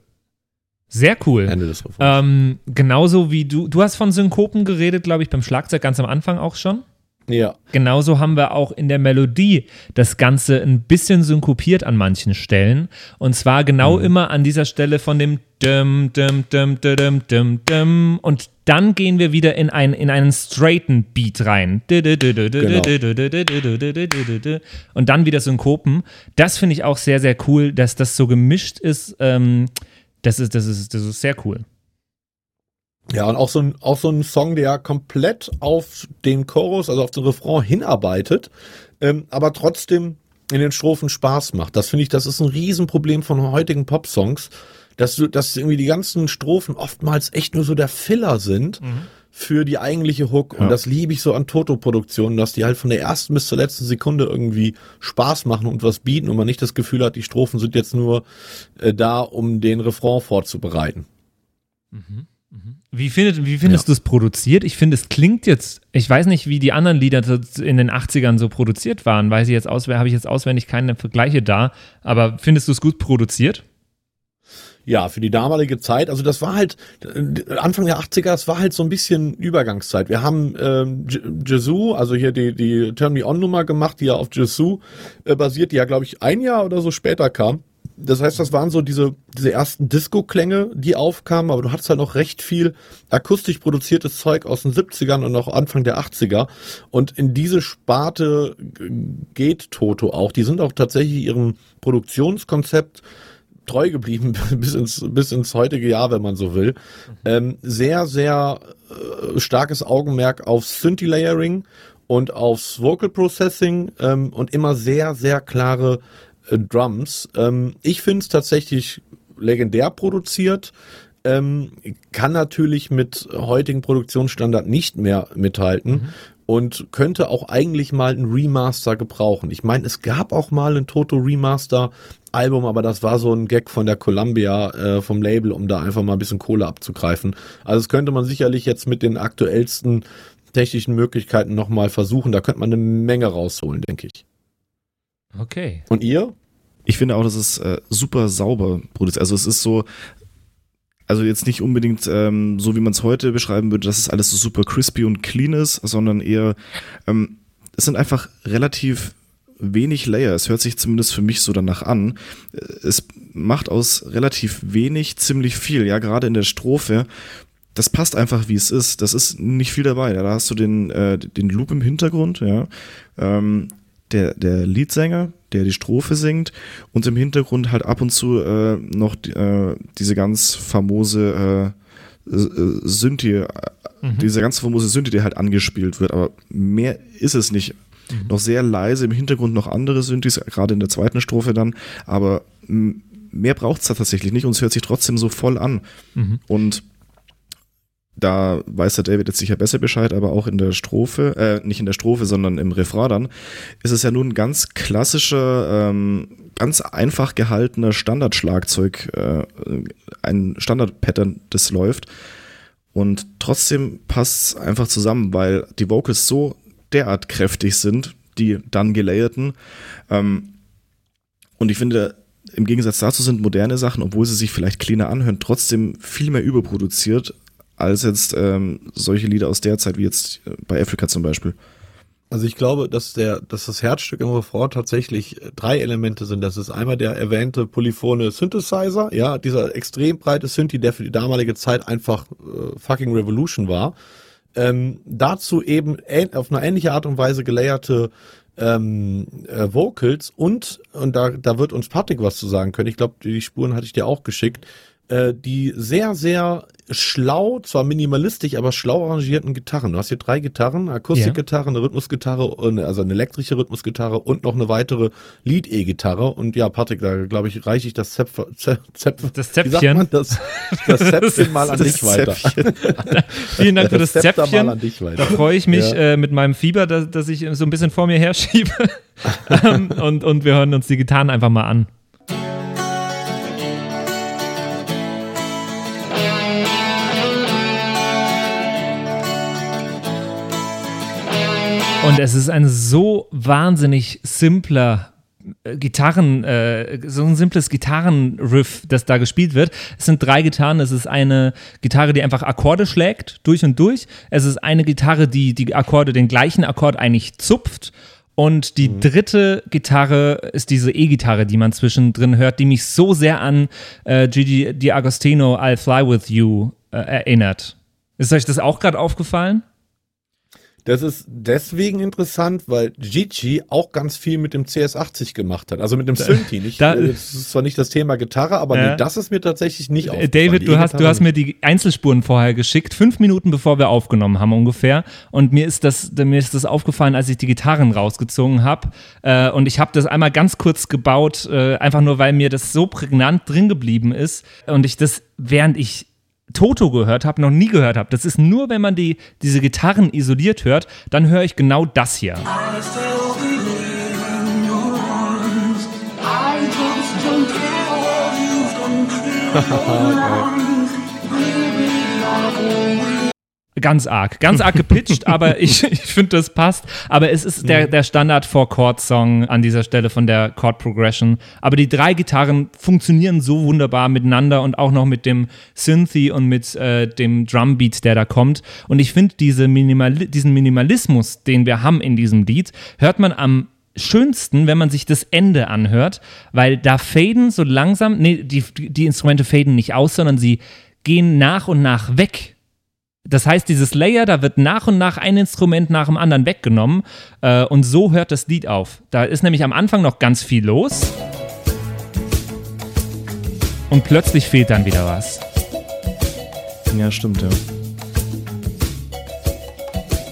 Sehr cool. Ende des Refrains. Ähm, genauso wie du, du hast von Synkopen geredet, glaube ich, beim Schlagzeug ganz am Anfang auch schon. Ja. Genauso haben wir auch in der Melodie das Ganze ein bisschen synkopiert an manchen Stellen. Und zwar genau immer an dieser Stelle von dem Dum, Dum, Dum, Dum, Dum, Dum, Dum. Und dann gehen wir wieder in, ein, in einen straighten Beat rein. Und dann wieder Synkopen. Das finde ich auch sehr, sehr cool, dass das so gemischt ist. Ähm, das, ist das, ist, das ist sehr cool. Ja, und auch so, ein, auch so ein Song, der komplett auf den Chorus, also auf den Refrain hinarbeitet, ähm, aber trotzdem in den Strophen Spaß macht. Das finde ich, das ist ein Riesenproblem von heutigen Popsongs, dass du, dass irgendwie die ganzen Strophen oftmals echt nur so der Filler sind für die eigentliche Hook. Und Ja. das liebe ich so an Toto-Produktionen, dass die halt von der ersten bis zur letzten Sekunde irgendwie Spaß machen und was bieten und man nicht das Gefühl hat, die Strophen sind jetzt nur äh, da, um den Refrain vorzubereiten. Wie, findet, wie findest du es produziert? Ich finde, es klingt jetzt, ich weiß nicht, wie die anderen Lieder in den 80ern so produziert waren, weiß ich jetzt auswendig, habe ich jetzt auswendig keine Vergleiche da, aber findest du es gut produziert? Ja, für die damalige Zeit, also das war halt Anfang der 80er, das war halt so ein bisschen Übergangszeit. Wir haben ähm, Jesu, also hier die, die Turn Me On Nummer gemacht, die ja auf Jesu äh, basiert, die ja glaube ich ein Jahr oder so später kam. Das heißt, das waren so diese, diese ersten Disco-Klänge, die aufkamen, aber du hattest halt noch recht viel akustisch produziertes Zeug aus den 70ern und auch Anfang der 80er. Und in diese Sparte geht Toto auch. Die sind auch tatsächlich ihrem Produktionskonzept treu geblieben *laughs* bis ins, bis ins heutige Jahr, wenn man so will. Ähm, sehr, sehr äh, starkes Augenmerk auf Synthi-Layering und aufs Vocal Processing ähm, und immer sehr, sehr klare Drums. Ähm, ich finde es tatsächlich legendär produziert. Ähm, kann natürlich mit heutigen Produktionsstandard nicht mehr mithalten und könnte auch eigentlich mal ein Remaster gebrauchen. Ich meine, es gab auch mal ein Toto Remaster Album, aber das war so ein Gag von der Columbia äh, vom Label, um da einfach mal ein bisschen Kohle abzugreifen. Also das könnte man sicherlich jetzt mit den aktuellsten technischen Möglichkeiten nochmal versuchen. Da könnte man eine Menge rausholen, denke ich. Okay. Und ihr? Ich finde auch, dass es äh, super sauber produziert. Also es ist so, also jetzt nicht unbedingt ähm, so, wie man es heute beschreiben würde, dass es alles so super crispy und clean ist, sondern eher, ähm, es sind einfach relativ wenig Layer. Es hört sich zumindest für mich so danach an. Äh, Es macht aus relativ wenig ziemlich viel. Ja, gerade in der Strophe. Das passt einfach, wie es ist. Das ist nicht viel dabei. Da hast du den, äh, den Loop im Hintergrund, ja. Ähm, der, der Leadsänger, der die Strophe singt und im Hintergrund halt ab und zu äh, noch äh, diese ganz famose äh, äh, Synthi, äh, diese ganz famose Synthi, die halt angespielt wird, aber mehr ist es nicht. Noch sehr leise im Hintergrund noch andere Synthes, gerade in der zweiten Strophe dann, aber mehr braucht es da tatsächlich nicht und es hört sich trotzdem so voll an. Und da weiß der David jetzt sicher besser Bescheid, aber auch in der Strophe, äh, nicht in der Strophe, sondern im Refrain dann, ist es ja nun ein ganz klassischer, ähm, ganz einfach gehaltener Standardschlagzeug, äh, ein Standardpattern, das läuft. Und trotzdem passt es einfach zusammen, weil die Vocals so derart kräftig sind, die dann gelayerten. Ähm, und ich finde, im Gegensatz dazu sind moderne Sachen, obwohl sie sich vielleicht cleaner anhören, trotzdem viel mehr überproduziert als jetzt ähm, solche Lieder aus der Zeit, wie jetzt äh, bei Afrika zum Beispiel. Also ich glaube, dass der, dass das Herzstück im Refrain tatsächlich äh, drei Elemente sind. Das ist einmal der erwähnte polyphone Synthesizer, ja, dieser extrem breite Synthi, der für die damalige Zeit einfach äh, fucking Revolution war. Ähm, dazu eben auf eine ähnliche Art und Weise gelayerte ähm, äh, Vocals und, und da, da wird uns Patrick was zu sagen können. Ich glaube, die Spuren hatte ich dir auch geschickt äh, die sehr, sehr schlau, zwar minimalistisch, aber schlau arrangierten Gitarren. Du hast hier drei Gitarren, Akustikgitarre, eine Rhythmusgitarre, also eine elektrische Rhythmusgitarre und noch eine weitere Lead-E-Gitarre. Und ja, Patrick, da glaube ich, reiche ich das Zepf, Zepf, Zepf das Zäpfchen. Das, *laughs* das Zäpfchen mal an dich weiter. *laughs* Vielen Dank für das, das Zäpfchen. Mal an dich weiter. Da freue ich mich ja. äh, mit meinem Fieber, dass, dass ich so ein bisschen vor mir herschiebe. *laughs* Ähm, und, und wir hören uns die Gitarren einfach mal an. Und es ist ein so wahnsinnig simpler äh, Gitarren, äh, so ein simples Gitarrenriff, das da gespielt wird. Es sind drei Gitarren. Es ist eine Gitarre, die einfach Akkorde schlägt, durch und durch. Es ist eine Gitarre, die die Akkorde, den gleichen Akkord eigentlich zupft. Und die mhm. dritte Gitarre ist diese E-Gitarre, die man zwischendrin hört, die mich so sehr an äh, Gigi D'Agostino I'll Fly With You äh, erinnert. Ist euch das auch gerade aufgefallen? Das ist deswegen interessant, weil Gigi auch ganz viel mit dem CS80 gemacht hat. Also mit dem Synthi. Nicht, da, äh, das ist zwar nicht das Thema Gitarre, aber ja. nee, das ist mir tatsächlich nicht äh, aufgefallen. David, du hast, du hast mir die Einzelspuren vorher geschickt, fünf Minuten bevor wir aufgenommen haben ungefähr. Und mir ist das, mir ist das aufgefallen, als ich die Gitarren rausgezogen habe. Äh, und ich habe das einmal ganz kurz gebaut, einfach nur, weil mir das so prägnant drin geblieben ist. Und ich das, während ich Toto gehört habe, noch nie gehört habe. Das ist nur, wenn man die, diese Gitarren isoliert hört, dann höre ich genau das hier. *laughs* *laughs* Ganz arg, ganz arg gepitcht, aber *laughs* ich, ich finde, das passt. Aber es ist der, der Standard Four Chord Song an dieser Stelle von der Chord Progression. Aber die drei Gitarren funktionieren so wunderbar miteinander und auch noch mit dem Synthy und mit äh, dem Drumbeat, der da kommt. Und ich finde diese Minimal diesen Minimalismus, den wir haben in diesem Lied, hört man am schönsten, wenn man sich das Ende anhört, weil da faden so langsam, nee, die, die Instrumente faden nicht aus, sondern sie gehen nach und nach weg das heißt, dieses Layer, da wird nach und nach ein Instrument nach dem anderen weggenommen äh, und so hört das Lied auf. Da ist nämlich am Anfang noch ganz viel los und plötzlich fehlt dann wieder was. Ja, stimmt, ja.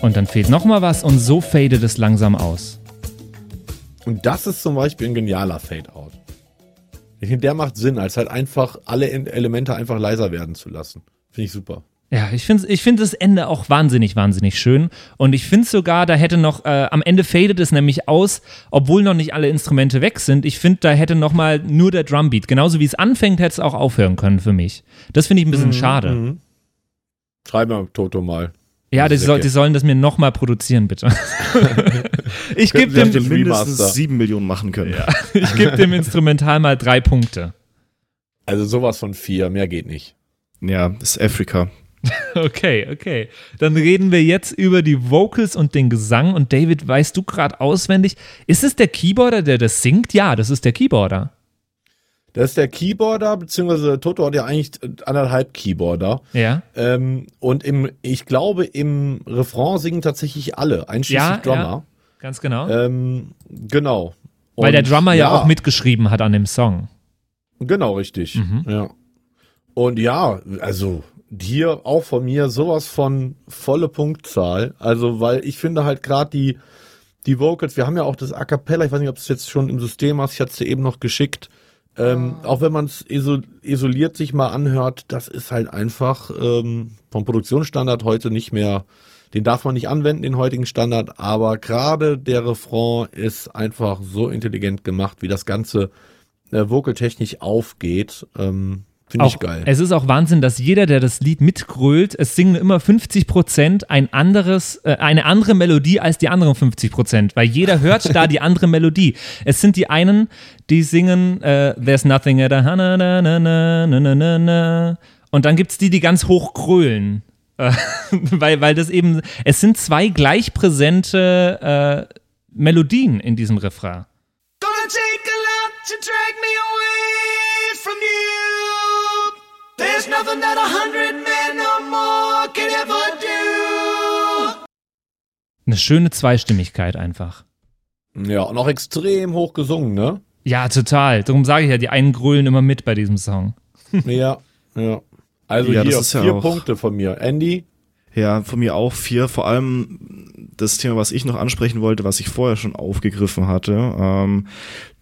Und dann fehlt noch mal was und so fadet es langsam aus. Und das ist zum Beispiel ein genialer Fade-Out. Ich finde, der macht Sinn, als halt einfach alle Elemente einfach leiser werden zu lassen. Finde ich super. Ja, ich finde ich find das Ende auch wahnsinnig, wahnsinnig schön. Und ich finde sogar, da hätte noch, äh, am Ende fadet es nämlich aus, obwohl noch nicht alle Instrumente weg sind. Ich finde, da hätte noch mal nur der Drumbeat, genauso wie es anfängt, hätte es auch aufhören können für mich. Das finde ich ein bisschen mhm, schade. Mhm. Schreib mal Toto mal. Ja, die, soll, die, sollen das mir nochmal produzieren, bitte. *laughs* ich gebe dem, dem mindestens sieben Millionen machen können. Ja, *laughs* ich gebe dem Instrumental mal drei Punkte. Also sowas von vier, mehr geht nicht. Ja, das ist Afrika. *laughs* Okay, okay. Dann reden wir jetzt über die Vocals und den Gesang. Und David, weißt du gerade auswendig, ist es der Keyboarder, der das singt? Ja, das ist der Keyboarder. Das ist der Keyboarder, beziehungsweise Toto hat ja eigentlich anderthalb Keyboarder. Ja. Ähm, und im, ich glaube, im Refrain singen tatsächlich alle, einschließlich ja, Drummer. Ja, ganz genau. Ähm, genau. Und, Weil der Drummer ja, ja, auch mitgeschrieben hat an dem Song. Genau, richtig. Mhm. Ja. Und ja, also hier auch von mir sowas von volle Punktzahl. Also, weil ich finde halt gerade die, die Vocals, wir haben ja auch das A Cappella, ich weiß nicht, ob es jetzt schon im System hast, ich hatte es dir eben noch geschickt. Ähm, ah. Auch wenn man es isol isoliert sich mal anhört, das ist halt einfach ähm, vom Produktionsstandard heute nicht mehr, den darf man nicht anwenden, den heutigen Standard, aber gerade der Refrain ist einfach so intelligent gemacht, wie das Ganze äh, vokaltechnisch aufgeht. Ähm, Finde ich geil. Es ist auch Wahnsinn, dass jeder, der das Lied mitgrölt, es singen immer 50 Prozent ein anderes, äh, eine andere Melodie als die anderen 50 Prozent, weil jeder hört da die andere Melodie. Es sind die einen, die singen äh, There's nothing at a na na na na na na na und dann gibt es die, die ganz hoch grölen. Äh, *laughs* weil, weil das eben, es sind zwei gleich präsente äh, Melodien in diesem Refrain. Gonna take a lot to drag me away nothing that a hundred men or more can ever do. Eine schöne Zweistimmigkeit einfach. Ja, und auch extrem hoch gesungen, ne? Ja, total. Darum sage ich ja, die einen grölen immer mit bei diesem Song. *laughs* ja, ja. Also Ja, hier das ist ja vier auch- Punkte von mir. Andy? Ja, von mir auch vier. Vor allem das Thema, was ich noch ansprechen wollte, was ich vorher schon aufgegriffen hatte. Ähm,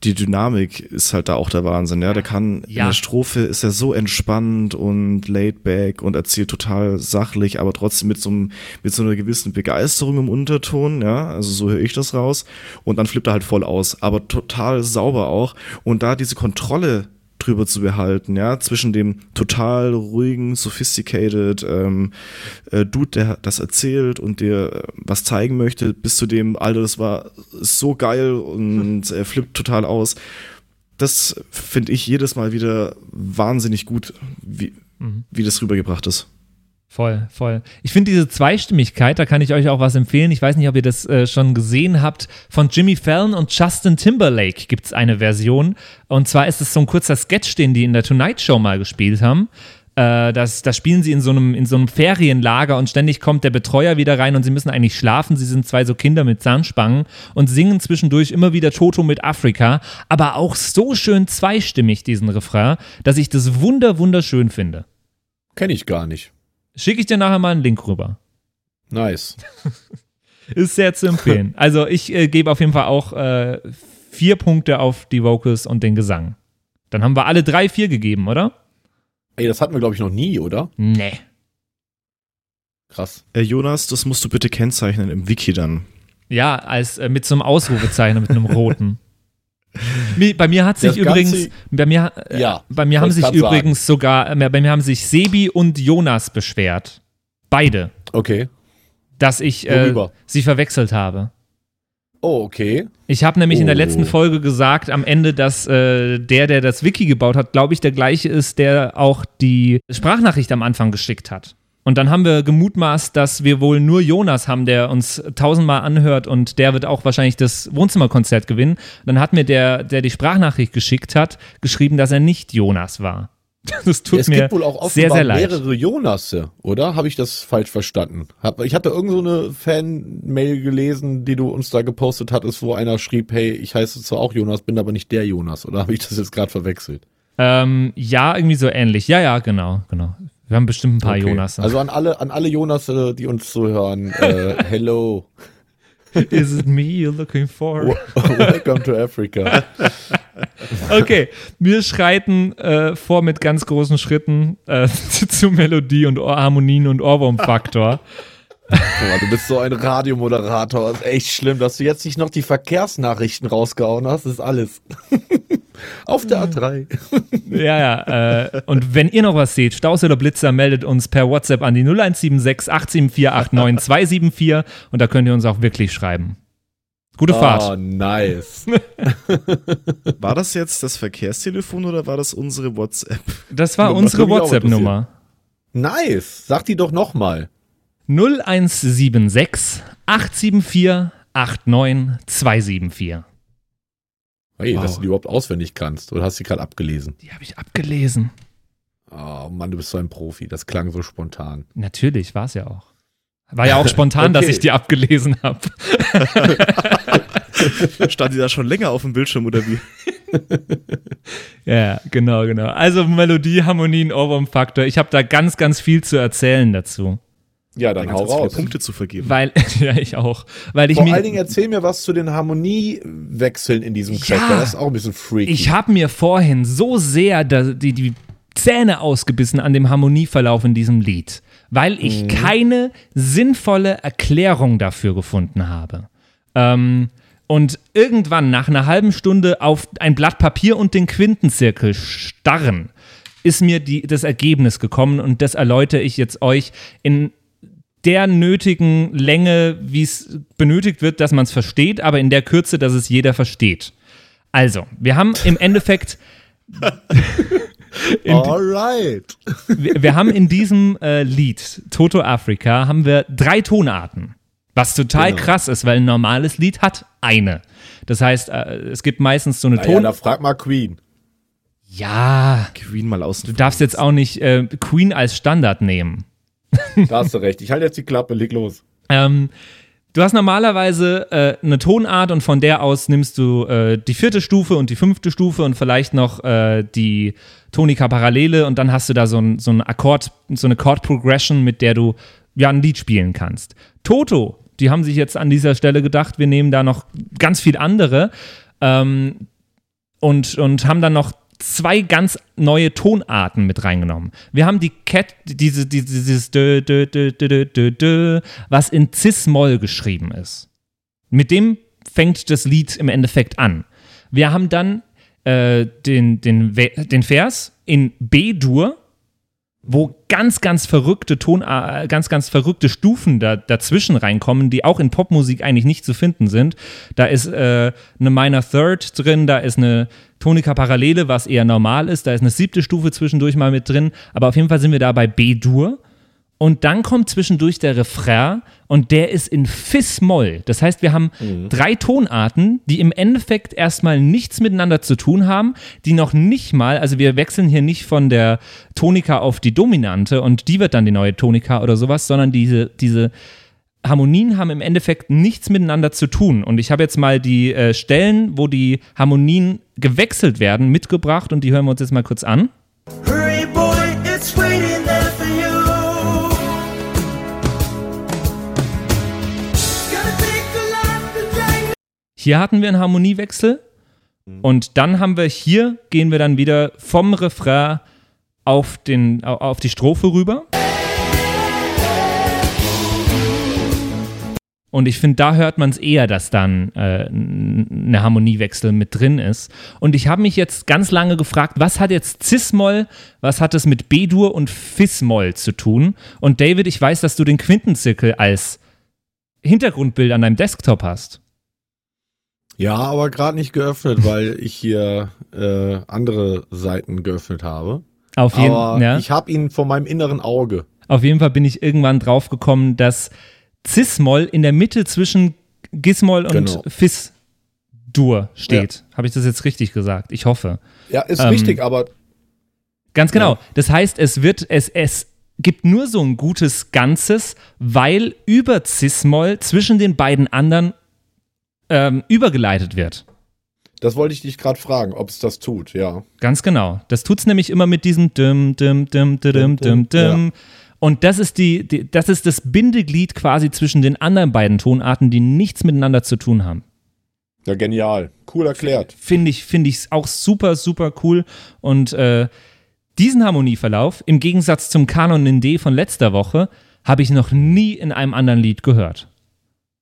die Dynamik ist halt da auch der Wahnsinn. Ja, der kann Ja. in der Strophe ist er so entspannt und laid back und erzählt total sachlich, aber trotzdem mit so, einem, mit so einer gewissen Begeisterung im Unterton. Ja, also so höre ich das raus. Und dann flippt er halt voll aus, aber total sauber auch. Und da diese Kontrolle drüber zu behalten, ja, zwischen dem total ruhigen, sophisticated ähm, äh, Dude, der das erzählt und dir äh, was zeigen möchte, bis zu dem, Alter, das war so geil und er flippt total aus. Das finde ich jedes Mal wieder wahnsinnig gut, wie, wie das rübergebracht ist. Voll, voll. Ich finde diese Zweistimmigkeit, da kann ich euch auch was empfehlen. Ich weiß nicht, ob ihr das äh, schon gesehen habt. Von Jimmy Fallon und Justin Timberlake gibt es eine Version. Und zwar ist es so ein kurzer Sketch, den die in der Tonight Show mal gespielt haben. Äh, das, da spielen sie in so, einem, in so einem Ferienlager und ständig kommt der Betreuer wieder rein und sie müssen eigentlich schlafen. Sie sind zwei so Kinder mit Zahnspangen und singen zwischendurch immer wieder Toto mit Afrika, aber auch so schön zweistimmig diesen Refrain, dass ich das wunder, wunderschön finde. Kenne ich gar nicht. Schicke ich dir nachher mal einen Link rüber. Nice. *laughs* Ist sehr zu empfehlen. *laughs* Also ich äh, gebe auf jeden Fall auch äh, vier Punkte auf die Vocals und den Gesang. Dann haben wir alle drei vier gegeben, oder? Ey, das hatten wir, glaube ich, noch nie, oder? Nee. Krass. Äh, Jonas, das musst du bitte kennzeichnen im Wiki dann. Ja, als äh, mit so einem Ausrufezeichen mit einem roten. *laughs* Bei mir hat sich Das Ganze- übrigens, bei mir, äh, Ja, bei mir haben sich grad sagen. übrigens sogar, äh, bei mir haben sich Sebi und Jonas beschwert. Beide, Okay. dass ich äh, sie verwechselt habe. Oh, okay. Ich habe nämlich in der Oh. letzten Folge gesagt am Ende, dass äh, der, der das Wiki gebaut hat, glaube ich, der gleiche ist, der auch die Sprachnachricht am Anfang geschickt hat. Und dann haben wir gemutmaßt, dass wir wohl nur Jonas haben, der uns tausendmal anhört und der wird auch wahrscheinlich das Wohnzimmerkonzert gewinnen. Dann hat mir der, der die Sprachnachricht geschickt hat, geschrieben, dass er nicht Jonas war. *laughs* Das tut es mir gibt wohl auch sehr, offenbar sehr leid. mehrere Jonasse, oder? Habe ich das falsch verstanden? Hab, ich hatte irgend so eine Fan-Mail gelesen, die du uns da gepostet hattest, wo einer schrieb, hey, ich heiße zwar auch Jonas, bin aber nicht der Jonas. Oder habe ich das jetzt gerade verwechselt? Ähm, ja, irgendwie so ähnlich. Ja, ja, genau, genau. Wir haben bestimmt ein paar Okay. Jonas. Also an alle, an alle Jonasse, die uns zuhören, äh, *laughs* hello. Is it me you're looking for? *laughs* Welcome to Africa. Okay, wir schreiten äh, vor mit ganz großen Schritten äh, *laughs* zu Melodie und Ohr Harmonien und Ohrwurmfaktor. Boah, du bist so ein Radiomoderator. Das ist echt schlimm, dass du jetzt nicht noch die Verkehrsnachrichten rausgehauen hast. Das ist alles. Auf der A3. *laughs* ja, ja. Äh, und wenn ihr noch was seht, Staus oder Blitzer, meldet uns per WhatsApp an die 0176 874 89 274 und da könnt ihr uns auch wirklich schreiben. Gute Oh, Fahrt. nice. *laughs* War das jetzt das Verkehrstelefon oder war das unsere WhatsApp? Das war Das unsere WhatsApp-Nummer. Nice. Sag die doch nochmal. 0176 874 89 274. Hey, Wow. dass du die überhaupt auswendig kannst. Oder hast du die gerade abgelesen? Die habe ich abgelesen. Oh Mann, du bist so ein Profi. Das klang so spontan. Natürlich, war es ja auch. War ja auch *laughs* spontan, dass Okay. ich die abgelesen habe. *laughs* Stand die da schon länger auf dem Bildschirm oder wie? *laughs* Ja, genau, genau. Also Melodie, Harmonien, Ohrwurmfaktor. Ich habe da ganz, ganz viel zu erzählen dazu. Ja, dann Da hau raus. Punkte zu vergeben. Weil, *laughs* ja, ich auch. Weil ich Vor mir, allen Dingen erzähl mir was zu den Harmoniewechseln in diesem Track. Ja. weil Das ist auch ein bisschen freaky. ich habe mir vorhin so sehr die, die Zähne ausgebissen an dem Harmonieverlauf in diesem Lied, weil ich Mhm. keine sinnvolle Erklärung dafür gefunden habe. Ähm, und irgendwann nach einer halben Stunde auf ein Blatt Papier und den Quintenzirkel starren, ist mir die, das Ergebnis gekommen und das erläutere ich jetzt euch in der nötigen Länge, wie es benötigt wird, dass man es versteht, aber in der Kürze, dass es jeder versteht. Also, wir haben im Endeffekt, *laughs* in, Alright. wir, wir haben in diesem äh, Lied Toto Africa haben wir drei Tonarten, was total Genau. krass ist, weil ein normales Lied hat eine. Das heißt, äh, es gibt meistens so eine Naja, Ton. da frag mal Queen. Ja, Queen mal außen du darfst jetzt auch nicht äh, Queen als Standard nehmen. Da hast du recht. Ich halte jetzt die Klappe, leg los. Ähm, Du hast normalerweise äh, eine Tonart und von der aus nimmst du äh, die vierte Stufe und die fünfte Stufe und vielleicht noch äh, die Tonika-Parallele und dann hast du da so ein, so ein Akkord, so eine Chord-Progression, mit der du ja ein Lied spielen kannst. Toto, die haben sich jetzt an dieser Stelle gedacht, wir nehmen da noch ganz viel andere ähm, und, und haben dann noch zwei ganz neue Tonarten mit reingenommen. Wir haben die Cat, diese, dieses dö, dö, dö, dö, dö, dö, was in Cis-Moll geschrieben ist. Mit dem fängt das Lied im Endeffekt an. Wir haben dann äh, den, den, den Vers in B-Dur, wo ganz, ganz verrückte Ton, äh, ganz, ganz verrückte Stufen da, dazwischen reinkommen, die auch in Popmusik eigentlich nicht zu finden sind. Da ist äh, eine Minor Third drin, da ist eine Tonika Parallele, was eher normal ist, da ist eine siebte Stufe zwischendurch mal mit drin, aber auf jeden Fall sind wir da bei B-Dur. Und dann kommt zwischendurch der Refrain und der ist in Fis-Moll. Das heißt, wir haben mhm. drei Tonarten, die im Endeffekt erstmal nichts miteinander zu tun haben, die noch nicht mal, also wir wechseln hier nicht von der Tonika auf die Dominante und die wird dann die neue Tonika oder sowas, sondern diese, diese Harmonien haben im Endeffekt nichts miteinander zu tun. Und ich habe jetzt mal die äh, Stellen, wo die Harmonien gewechselt werden, mitgebracht und die hören wir uns jetzt mal kurz an. Hurry boy, it's waiting there for you. Hier hatten wir einen Harmoniewechsel und dann haben wir hier, gehen wir dann wieder vom Refrain auf, den, auf die Strophe rüber. Und ich finde, da hört man es eher, dass dann äh, eine Harmoniewechsel mit drin ist. Und ich habe mich jetzt ganz lange gefragt, was hat jetzt Cis-Moll, was hat es mit B-Dur und Fis-Moll zu tun? Und David, ich weiß, dass du den Quintenzirkel als Hintergrundbild an deinem Desktop hast. Ja, aber gerade nicht geöffnet, weil *laughs* ich hier äh, andere Seiten geöffnet habe. Auf jeden Fall. Ja. Ich habe ihn vor meinem inneren Auge. Auf jeden Fall bin ich irgendwann draufgekommen, dass Cis-Moll in der Mitte zwischen Gismoll und genau. Fis-Dur steht. Ja. Habe ich das jetzt richtig gesagt? Ich hoffe. Ja, ist ähm, richtig, aber. Ganz genau. Ja. Das heißt, es wird, es, es gibt nur so ein gutes Ganzes, weil über Cis-Moll zwischen den beiden anderen ähm, übergeleitet wird. Das wollte ich dich gerade fragen, ob es das tut, ja. Ganz genau. Das tut es nämlich immer mit diesem dim, dim, dim, dim, dim, dim. Ja. Und das ist, die, die, das ist das Bindeglied quasi zwischen den anderen beiden Tonarten, die nichts miteinander zu tun haben. Ja, genial. Cool erklärt. Finde ich, finde ich auch super, super cool. Und äh, diesen Harmonieverlauf, im Gegensatz zum Kanon in D von letzter Woche, habe ich noch nie in einem anderen Lied gehört.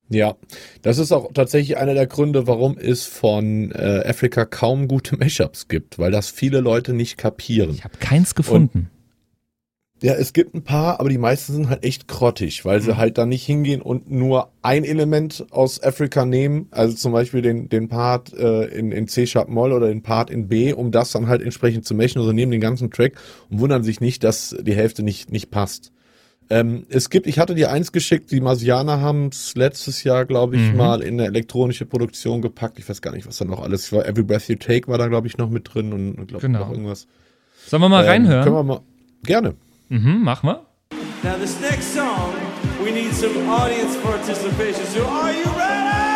Ja, das ist auch tatsächlich einer der Gründe, warum es von äh, Afrika kaum gute Mashups gibt, weil das viele Leute nicht kapieren. Ich habe keins gefunden. Und ja, es gibt ein paar, aber die meisten sind halt echt grottig, weil sie mhm. halt da nicht hingehen und nur ein Element aus Afrika nehmen, also zum Beispiel den, den Part äh, in, in C-Sharp Moll oder den Part in B, um das dann halt entsprechend zu mechen, also nehmen den ganzen Track und wundern sich nicht, dass die Hälfte nicht, nicht passt. Ähm, es gibt, ich hatte dir eins geschickt, die Marsianer haben es letztes Jahr, glaube ich, mhm. mal in eine elektronische Produktion gepackt. Ich weiß gar nicht, was da noch alles war. Every Breath You Take war da, glaube ich, noch mit drin und, und glaube genau. noch irgendwas. Sollen wir mal ähm, reinhören? Können wir mal. Gerne. Mhm, mach mal. Now this next song, we need some audience participation. So are you ready?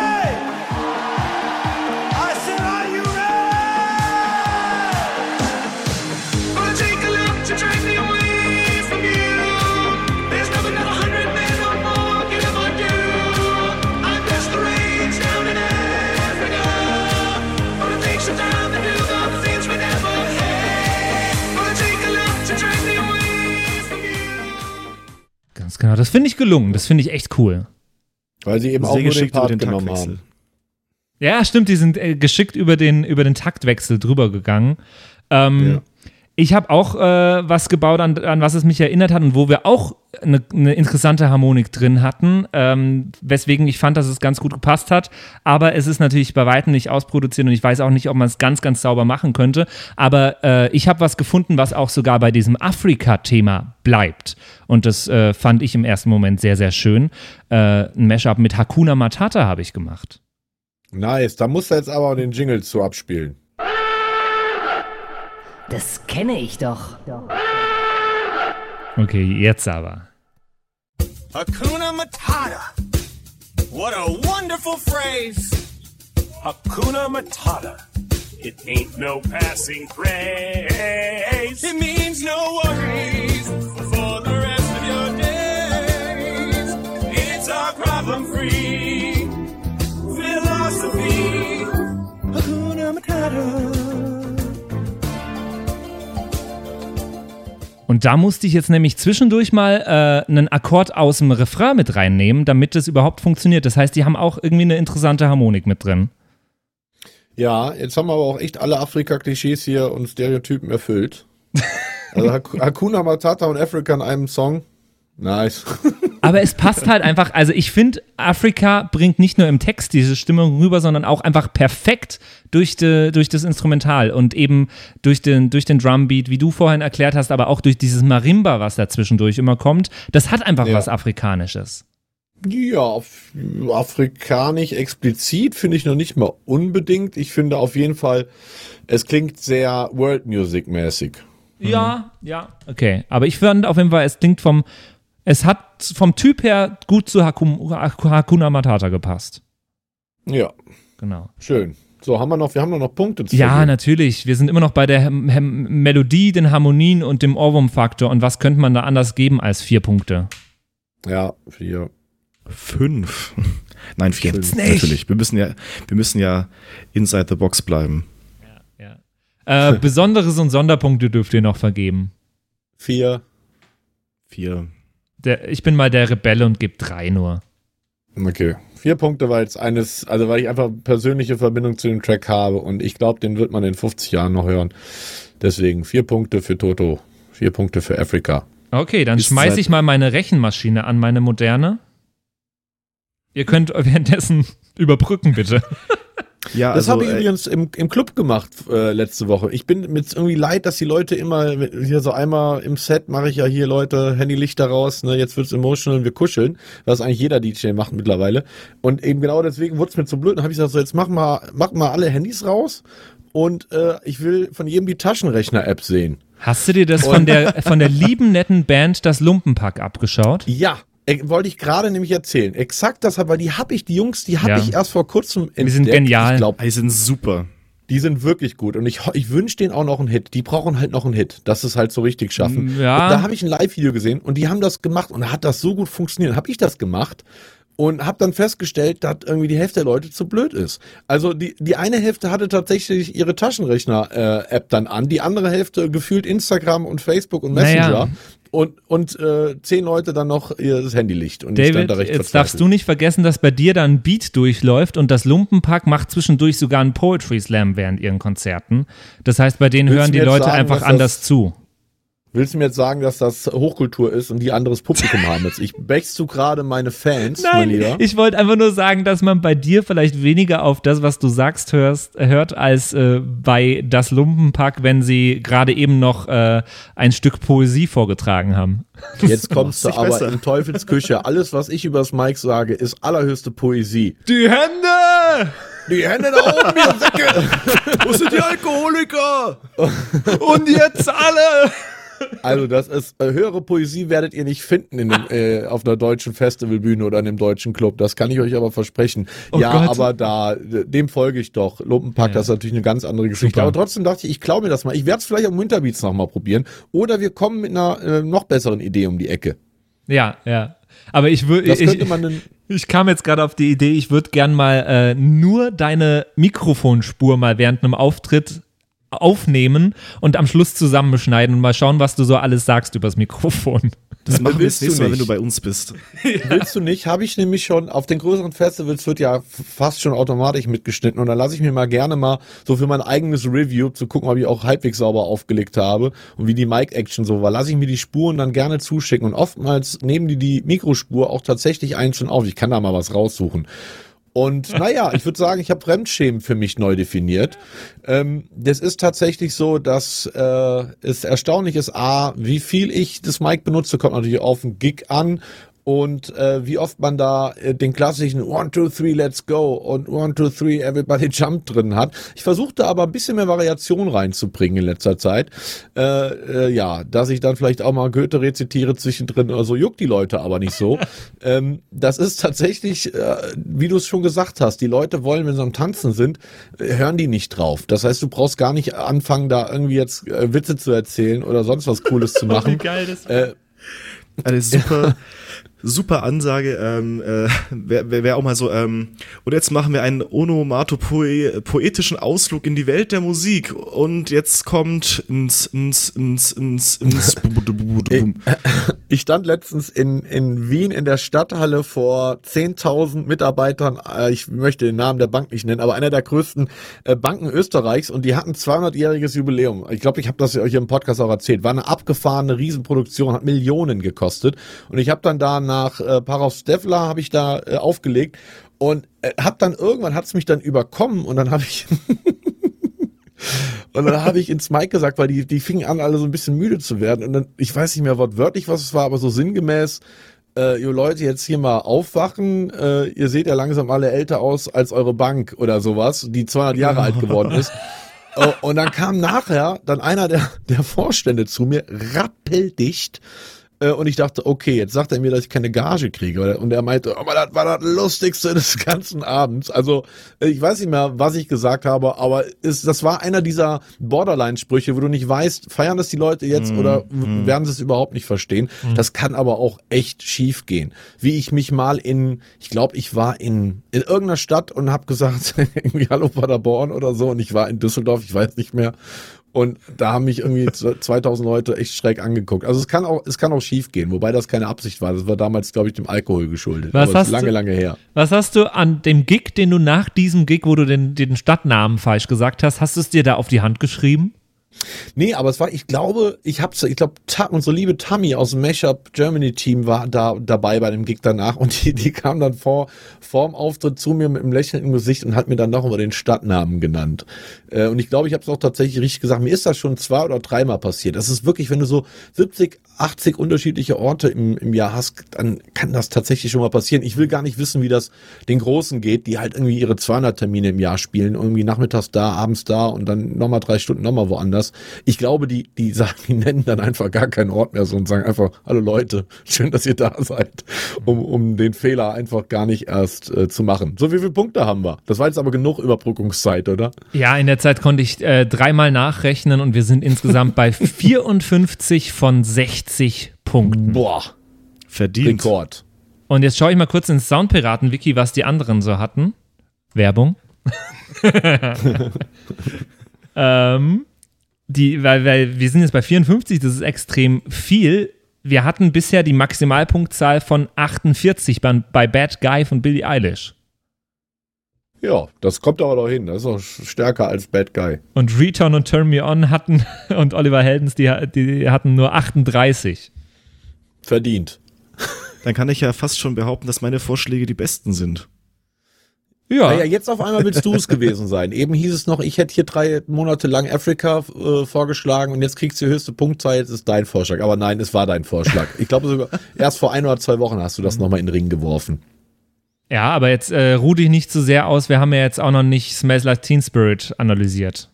Genau. Das finde ich gelungen. Das finde ich echt cool. Weil sie eben Sehr auch nur den Part den genommen haben. Ja, stimmt. Die sind äh, geschickt über den, über den Taktwechsel drüber gegangen. Ähm, ja. Ich habe auch äh, was gebaut, an, an, was es mich erinnert hat und wo wir auch eine, eine interessante Harmonik drin hatten, ähm, weswegen ich fand, dass es ganz gut gepasst hat. Aber es ist natürlich bei weitem nicht ausproduziert und ich weiß auch nicht, ob man es ganz, ganz sauber machen könnte. Aber äh, ich habe was gefunden, was auch sogar bei diesem Afrika-Thema bleibt. Und das äh, fand ich im ersten Moment sehr, sehr schön. Äh, ein Mashup mit Hakuna Matata habe ich gemacht. Nice, da musst du jetzt aber den Jingle zu abspielen. Das kenne ich doch. Okay, jetzt aber. Hakuna Matata. What a wonderful phrase! Hakuna Matata. It ain't no passing craze. It means Und da musste ich jetzt nämlich zwischendurch mal äh, einen Akkord aus dem Refrain mit reinnehmen, damit das überhaupt funktioniert. Das heißt, die haben auch irgendwie eine interessante Harmonik mit drin. Ja, jetzt haben wir aber auch echt alle Afrika-Klischees hier und Stereotypen erfüllt. *laughs* Also Hak- Hakuna Matata und Afrika in einem Song. Nice. Aber es passt halt einfach, also ich finde, Afrika bringt nicht nur im Text diese Stimmung rüber, sondern auch einfach perfekt durch, de, durch das Instrumental und eben durch den, durch den Drumbeat, wie du vorhin erklärt hast, aber auch durch dieses Marimba, was da zwischendurch immer kommt. Das hat einfach Ja. was Afrikanisches. Ja, afrikanisch explizit finde ich noch nicht mal unbedingt. Ich finde auf jeden Fall, es klingt sehr World Music mäßig. Ja, ja. Okay, aber ich fand auf jeden Fall, es klingt vom, es hat vom Typ her gut zu Hakum, Hakuna Matata gepasst. Ja, Genau. schön. So, haben wir noch, wir haben noch Punkte zu Ja, vergeben. natürlich. Wir sind immer noch bei der Hem Hem Melodie, den Harmonien und dem Ohrwurmfaktor. Und was könnte man da anders geben als vier Punkte? Ja, vier. Fünf. *laughs* Nein, vier. Gibt's nicht. Natürlich. Wir müssen ja, wir müssen ja inside the box bleiben. Ja. Äh, *laughs* Besonderes und Sonderpunkte dürft ihr noch vergeben. Vier. Vier. Der, ich bin mal der Rebelle und gebe drei nur. Okay. Vier Punkte, weil es eines, also weil ich einfach persönliche Verbindung zu dem Track habe und ich glaube, den wird man in 50 Jahren noch hören. Deswegen vier Punkte für Toto, vier Punkte für Afrika. Okay, dann schmeiße ich mal meine Rechenmaschine an, meine moderne. Ihr könnt *laughs* währenddessen überbrücken, bitte. *laughs* Ja, Das also, habe ich äh, übrigens im, im Club gemacht äh, letzte Woche. Ich bin mir jetzt irgendwie leid, dass die Leute immer mit- hier so einmal im Set mache ich ja hier Leute Handylichter raus, ne, jetzt wird's emotional, wir kuscheln, was eigentlich jeder DJ macht mittlerweile. Und eben genau deswegen wurde es mir zu blöd. Dann habe ich gesagt, so jetzt mach mal, mach mal alle Handys raus und äh, ich will von jedem die Taschenrechner-App sehen. Hast du dir das von der, von der lieben, netten Band das Lumpenpack abgeschaut? Ja, wollte ich gerade nämlich erzählen. Exakt das, weil die habe ich, die Jungs, die habe Ja. ich erst vor kurzem entdeckt. Die sind genial. Ich glaube, die sind super. Die sind wirklich gut und ich, ich wünsche denen auch noch einen Hit. Die brauchen halt noch einen Hit, dass sie es halt so richtig schaffen. Ja. Und da habe ich ein Live-Video gesehen und die haben das gemacht und da hat das so gut funktioniert. Habe ich das gemacht und habe dann festgestellt, dass irgendwie die Hälfte der Leute zu blöd ist. Also die, die eine Hälfte hatte tatsächlich ihre Taschenrechner-App dann an, die andere Hälfte gefühlt Instagram und Facebook und Messenger. Naja. Und, und äh, zehn Leute dann noch ihr das Handylicht. Und David, da jetzt darfst du nicht vergessen, dass bei dir da ein Beat durchläuft und das Lumpenpack macht zwischendurch sogar einen Poetry Slam während ihren Konzerten. Das heißt, bei denen Willst hören die Leute sagen, einfach anders zu. Willst du mir jetzt sagen, dass das Hochkultur ist und die anderes Publikum haben jetzt? Ich bechst du gerade meine Fans, mein Lieber? ich wollte einfach nur sagen, dass man bei dir vielleicht weniger auf das, was du sagst, hörst, hört, als äh, bei das Lumpenpack, wenn sie gerade eben noch äh, ein Stück Poesie vorgetragen haben. Jetzt kommst du aber besser. in Teufels Küche. Alles, was ich übers Mike sage, ist allerhöchste Poesie. Die Hände! Die Hände da oben, ihr Säcke! Wo sind die Alkoholiker? *laughs* Und jetzt alle! Also, das ist, äh, höhere Poesie werdet ihr nicht finden in dem, äh, auf einer deutschen Festivalbühne oder in einem deutschen Club. Das kann ich euch aber versprechen. Oh ja, Gott. aber da, dem folge ich doch. Lumpenpack, Ja. das ist natürlich eine ganz andere Geschichte. Super. Aber trotzdem dachte ich, ich klaue mir das mal. Ich werde es vielleicht am Winterbeats nochmal probieren. Oder wir kommen mit einer äh, noch besseren Idee um die Ecke. Ja, ja. Aber ich würde. Ich, dann. ich kam jetzt gerade auf die Idee, ich würde gern mal äh, nur deine Mikrofonspur mal während einem Auftritt aufnehmen und am Schluss zusammenschneiden und mal schauen, was du so alles sagst übers Mikrofon. Das machen wir Willst das du nächste Mal, wenn du bei uns bist. *laughs* Willst du nicht? Habe ich nämlich schon, auf den größeren Festivals wird ja fast schon automatisch mitgeschnitten und dann lasse ich mir mal gerne mal so für mein eigenes Review zu gucken, ob ich auch halbwegs sauber aufgelegt habe und wie die Mic-Action so war, lasse ich mir die Spuren dann gerne zuschicken und oftmals nehmen die die Mikrospur auch tatsächlich einzeln auf. Ich kann da mal was raussuchen. Und naja, ich würde sagen, ich habe Fremdschämen für mich neu definiert. Ähm, das ist tatsächlich so, dass äh, es erstaunlich ist, A, wie viel ich das Mic benutze, kommt natürlich auf den Gig an und äh, wie oft man da äh, den klassischen One, Two, Three, Let's Go und One, Two, Three, Everybody *laughs* Jump drin hat. Ich versuchte aber ein bisschen mehr Variation reinzubringen in letzter Zeit. Äh, äh, ja, dass ich dann vielleicht auch mal Goethe rezitiere zwischendrin oder so, juckt die Leute aber nicht so. *laughs* ähm, das ist tatsächlich, äh, wie du es schon gesagt hast, die Leute wollen, wenn sie am Tanzen sind, äh, hören die nicht drauf. Das heißt, du brauchst gar nicht anfangen, da irgendwie jetzt äh, Witze zu erzählen oder sonst was Cooles zu *laughs* machen. geil das Äh, Eine super, super Ansage. Ähm, äh, Wäre wär, auch mal so. Ähm, und jetzt machen wir einen onomatopoetischen Ausflug in die Welt der Musik. Und jetzt kommt ins, ins, ins, ins, ins. *laughs* Ich stand letztens in, in Wien in der Stadthalle vor 10.000 Mitarbeitern. Äh, Ich möchte den Namen der Bank nicht nennen, aber einer der größten äh, Banken Österreichs und die hatten 200-jähriges Jubiläum. Ich glaube, ich habe das euch im Podcast auch erzählt. War eine abgefahrene Riesenproduktion, hat Millionen gekostet. Und ich habe dann da nach äh, Parov Stefla habe ich da äh, aufgelegt und äh, habe dann irgendwann hat's mich dann überkommen und dann habe ich *laughs* Und dann habe ich ins Mike gesagt, weil die, die fingen an, alle so ein bisschen müde zu werden. Und dann, ich weiß nicht mehr wortwörtlich, was es war, aber so sinngemäß, äh, ihr Leute jetzt hier mal aufwachen, äh, ihr seht ja langsam alle älter aus als eure Bank oder sowas, die 200 Jahre alt geworden *laughs* ist. Oh, und dann kam nachher dann einer der, der Vorstände zu mir, rappeldicht, und ich dachte, okay, jetzt sagt er mir, dass ich keine Gage kriege. Und er meinte, aber das war das Lustigste des *laughs* ganzen Abends. Also äh, ich weiß nicht mehr, was ich gesagt habe, aber es, das war einer dieser Borderline-Sprüche, wo du nicht weißt, feiern das die Leute jetzt oder w- werden sie es überhaupt nicht verstehen. Das kann aber auch echt schief gehen. Wie ich mich mal in, ich glaube, ich war in, in irgendeiner Stadt und habe gesagt, *laughs* irgendwie Hallo Paderborn oder so und ich war in Düsseldorf, ich weiß nicht mehr. Und da haben mich irgendwie 2000 *laughs* Leute echt schräg angeguckt. Also es kann auch, es kann auch schief gehen, wobei das keine Absicht war. Das war damals, glaube ich, dem Alkohol geschuldet. Was Aber das hast ist lange, du- lange her. Was hast du an dem Gig, den du nach diesem Gig, wo du den, den Stadtnamen falsch gesagt hast, hast du es dir da auf die Hand geschrieben? Nee, aber es war, ich glaube, ich hab's, ich glaube, unsere liebe Tammy aus dem Mashup Germany Team war da dabei bei dem Gig danach und die, die kam dann vor, vorm Auftritt zu mir mit einem Lächeln im Gesicht und hat mir dann noch mal den Stadtnamen genannt. Äh, und ich glaube, ich habe es auch tatsächlich richtig gesagt. Mir ist das schon zwei oder dreimal passiert. Das ist wirklich, wenn du so 70, 80 unterschiedliche Orte im, im Jahr hast, dann kann das tatsächlich schon mal passieren. Ich will gar nicht wissen, wie das den Großen geht, die halt irgendwie ihre 200 Termine im Jahr spielen, irgendwie nachmittags da, abends da und dann nochmal drei Stunden nochmal woanders. Ich glaube, die, die sagen, die nennen dann einfach gar keinen Ort mehr so und sagen einfach, hallo Leute, schön, dass ihr da seid, um, um den Fehler einfach gar nicht erst äh, zu machen. So, wie viele Punkte haben wir? Das war jetzt aber genug Überbrückungszeit, oder? Ja, in der Zeit konnte ich äh, dreimal nachrechnen und wir sind insgesamt bei *laughs* 54 von 60 Punkten. Boah, Verdient. Rekord. Und jetzt schaue ich mal kurz ins Soundpiraten-Wiki, was die anderen so hatten. Werbung. *laughs* *laughs* ähm, die, weil, weil wir sind jetzt bei 54, das ist extrem viel. Wir hatten bisher die Maximalpunktzahl von 48 bei, bei Bad Guy von Billie Eilish. Ja, das kommt aber doch hin. Das ist auch stärker als Bad Guy. Und Return und Turn Me On hatten *laughs* und Oliver Heldens, die, die hatten nur 38. Verdient. Dann kann ich ja fast schon behaupten, dass meine Vorschläge die besten sind. Ja, Naja, jetzt auf einmal willst du es gewesen sein. Eben hieß es noch, ich hätte hier drei Monate lang Afrika äh, vorgeschlagen und jetzt kriegst du die höchste Punktzahl, jetzt ist dein Vorschlag. Aber nein, es war dein Vorschlag. Ich glaube sogar, erst vor ein oder zwei Wochen hast du das nochmal in den Ring geworfen. ja aber jetzt äh, ruh dich nicht zu sehr aus. Wir haben ja jetzt auch noch nicht Smells Like Teen Spirit analysiert.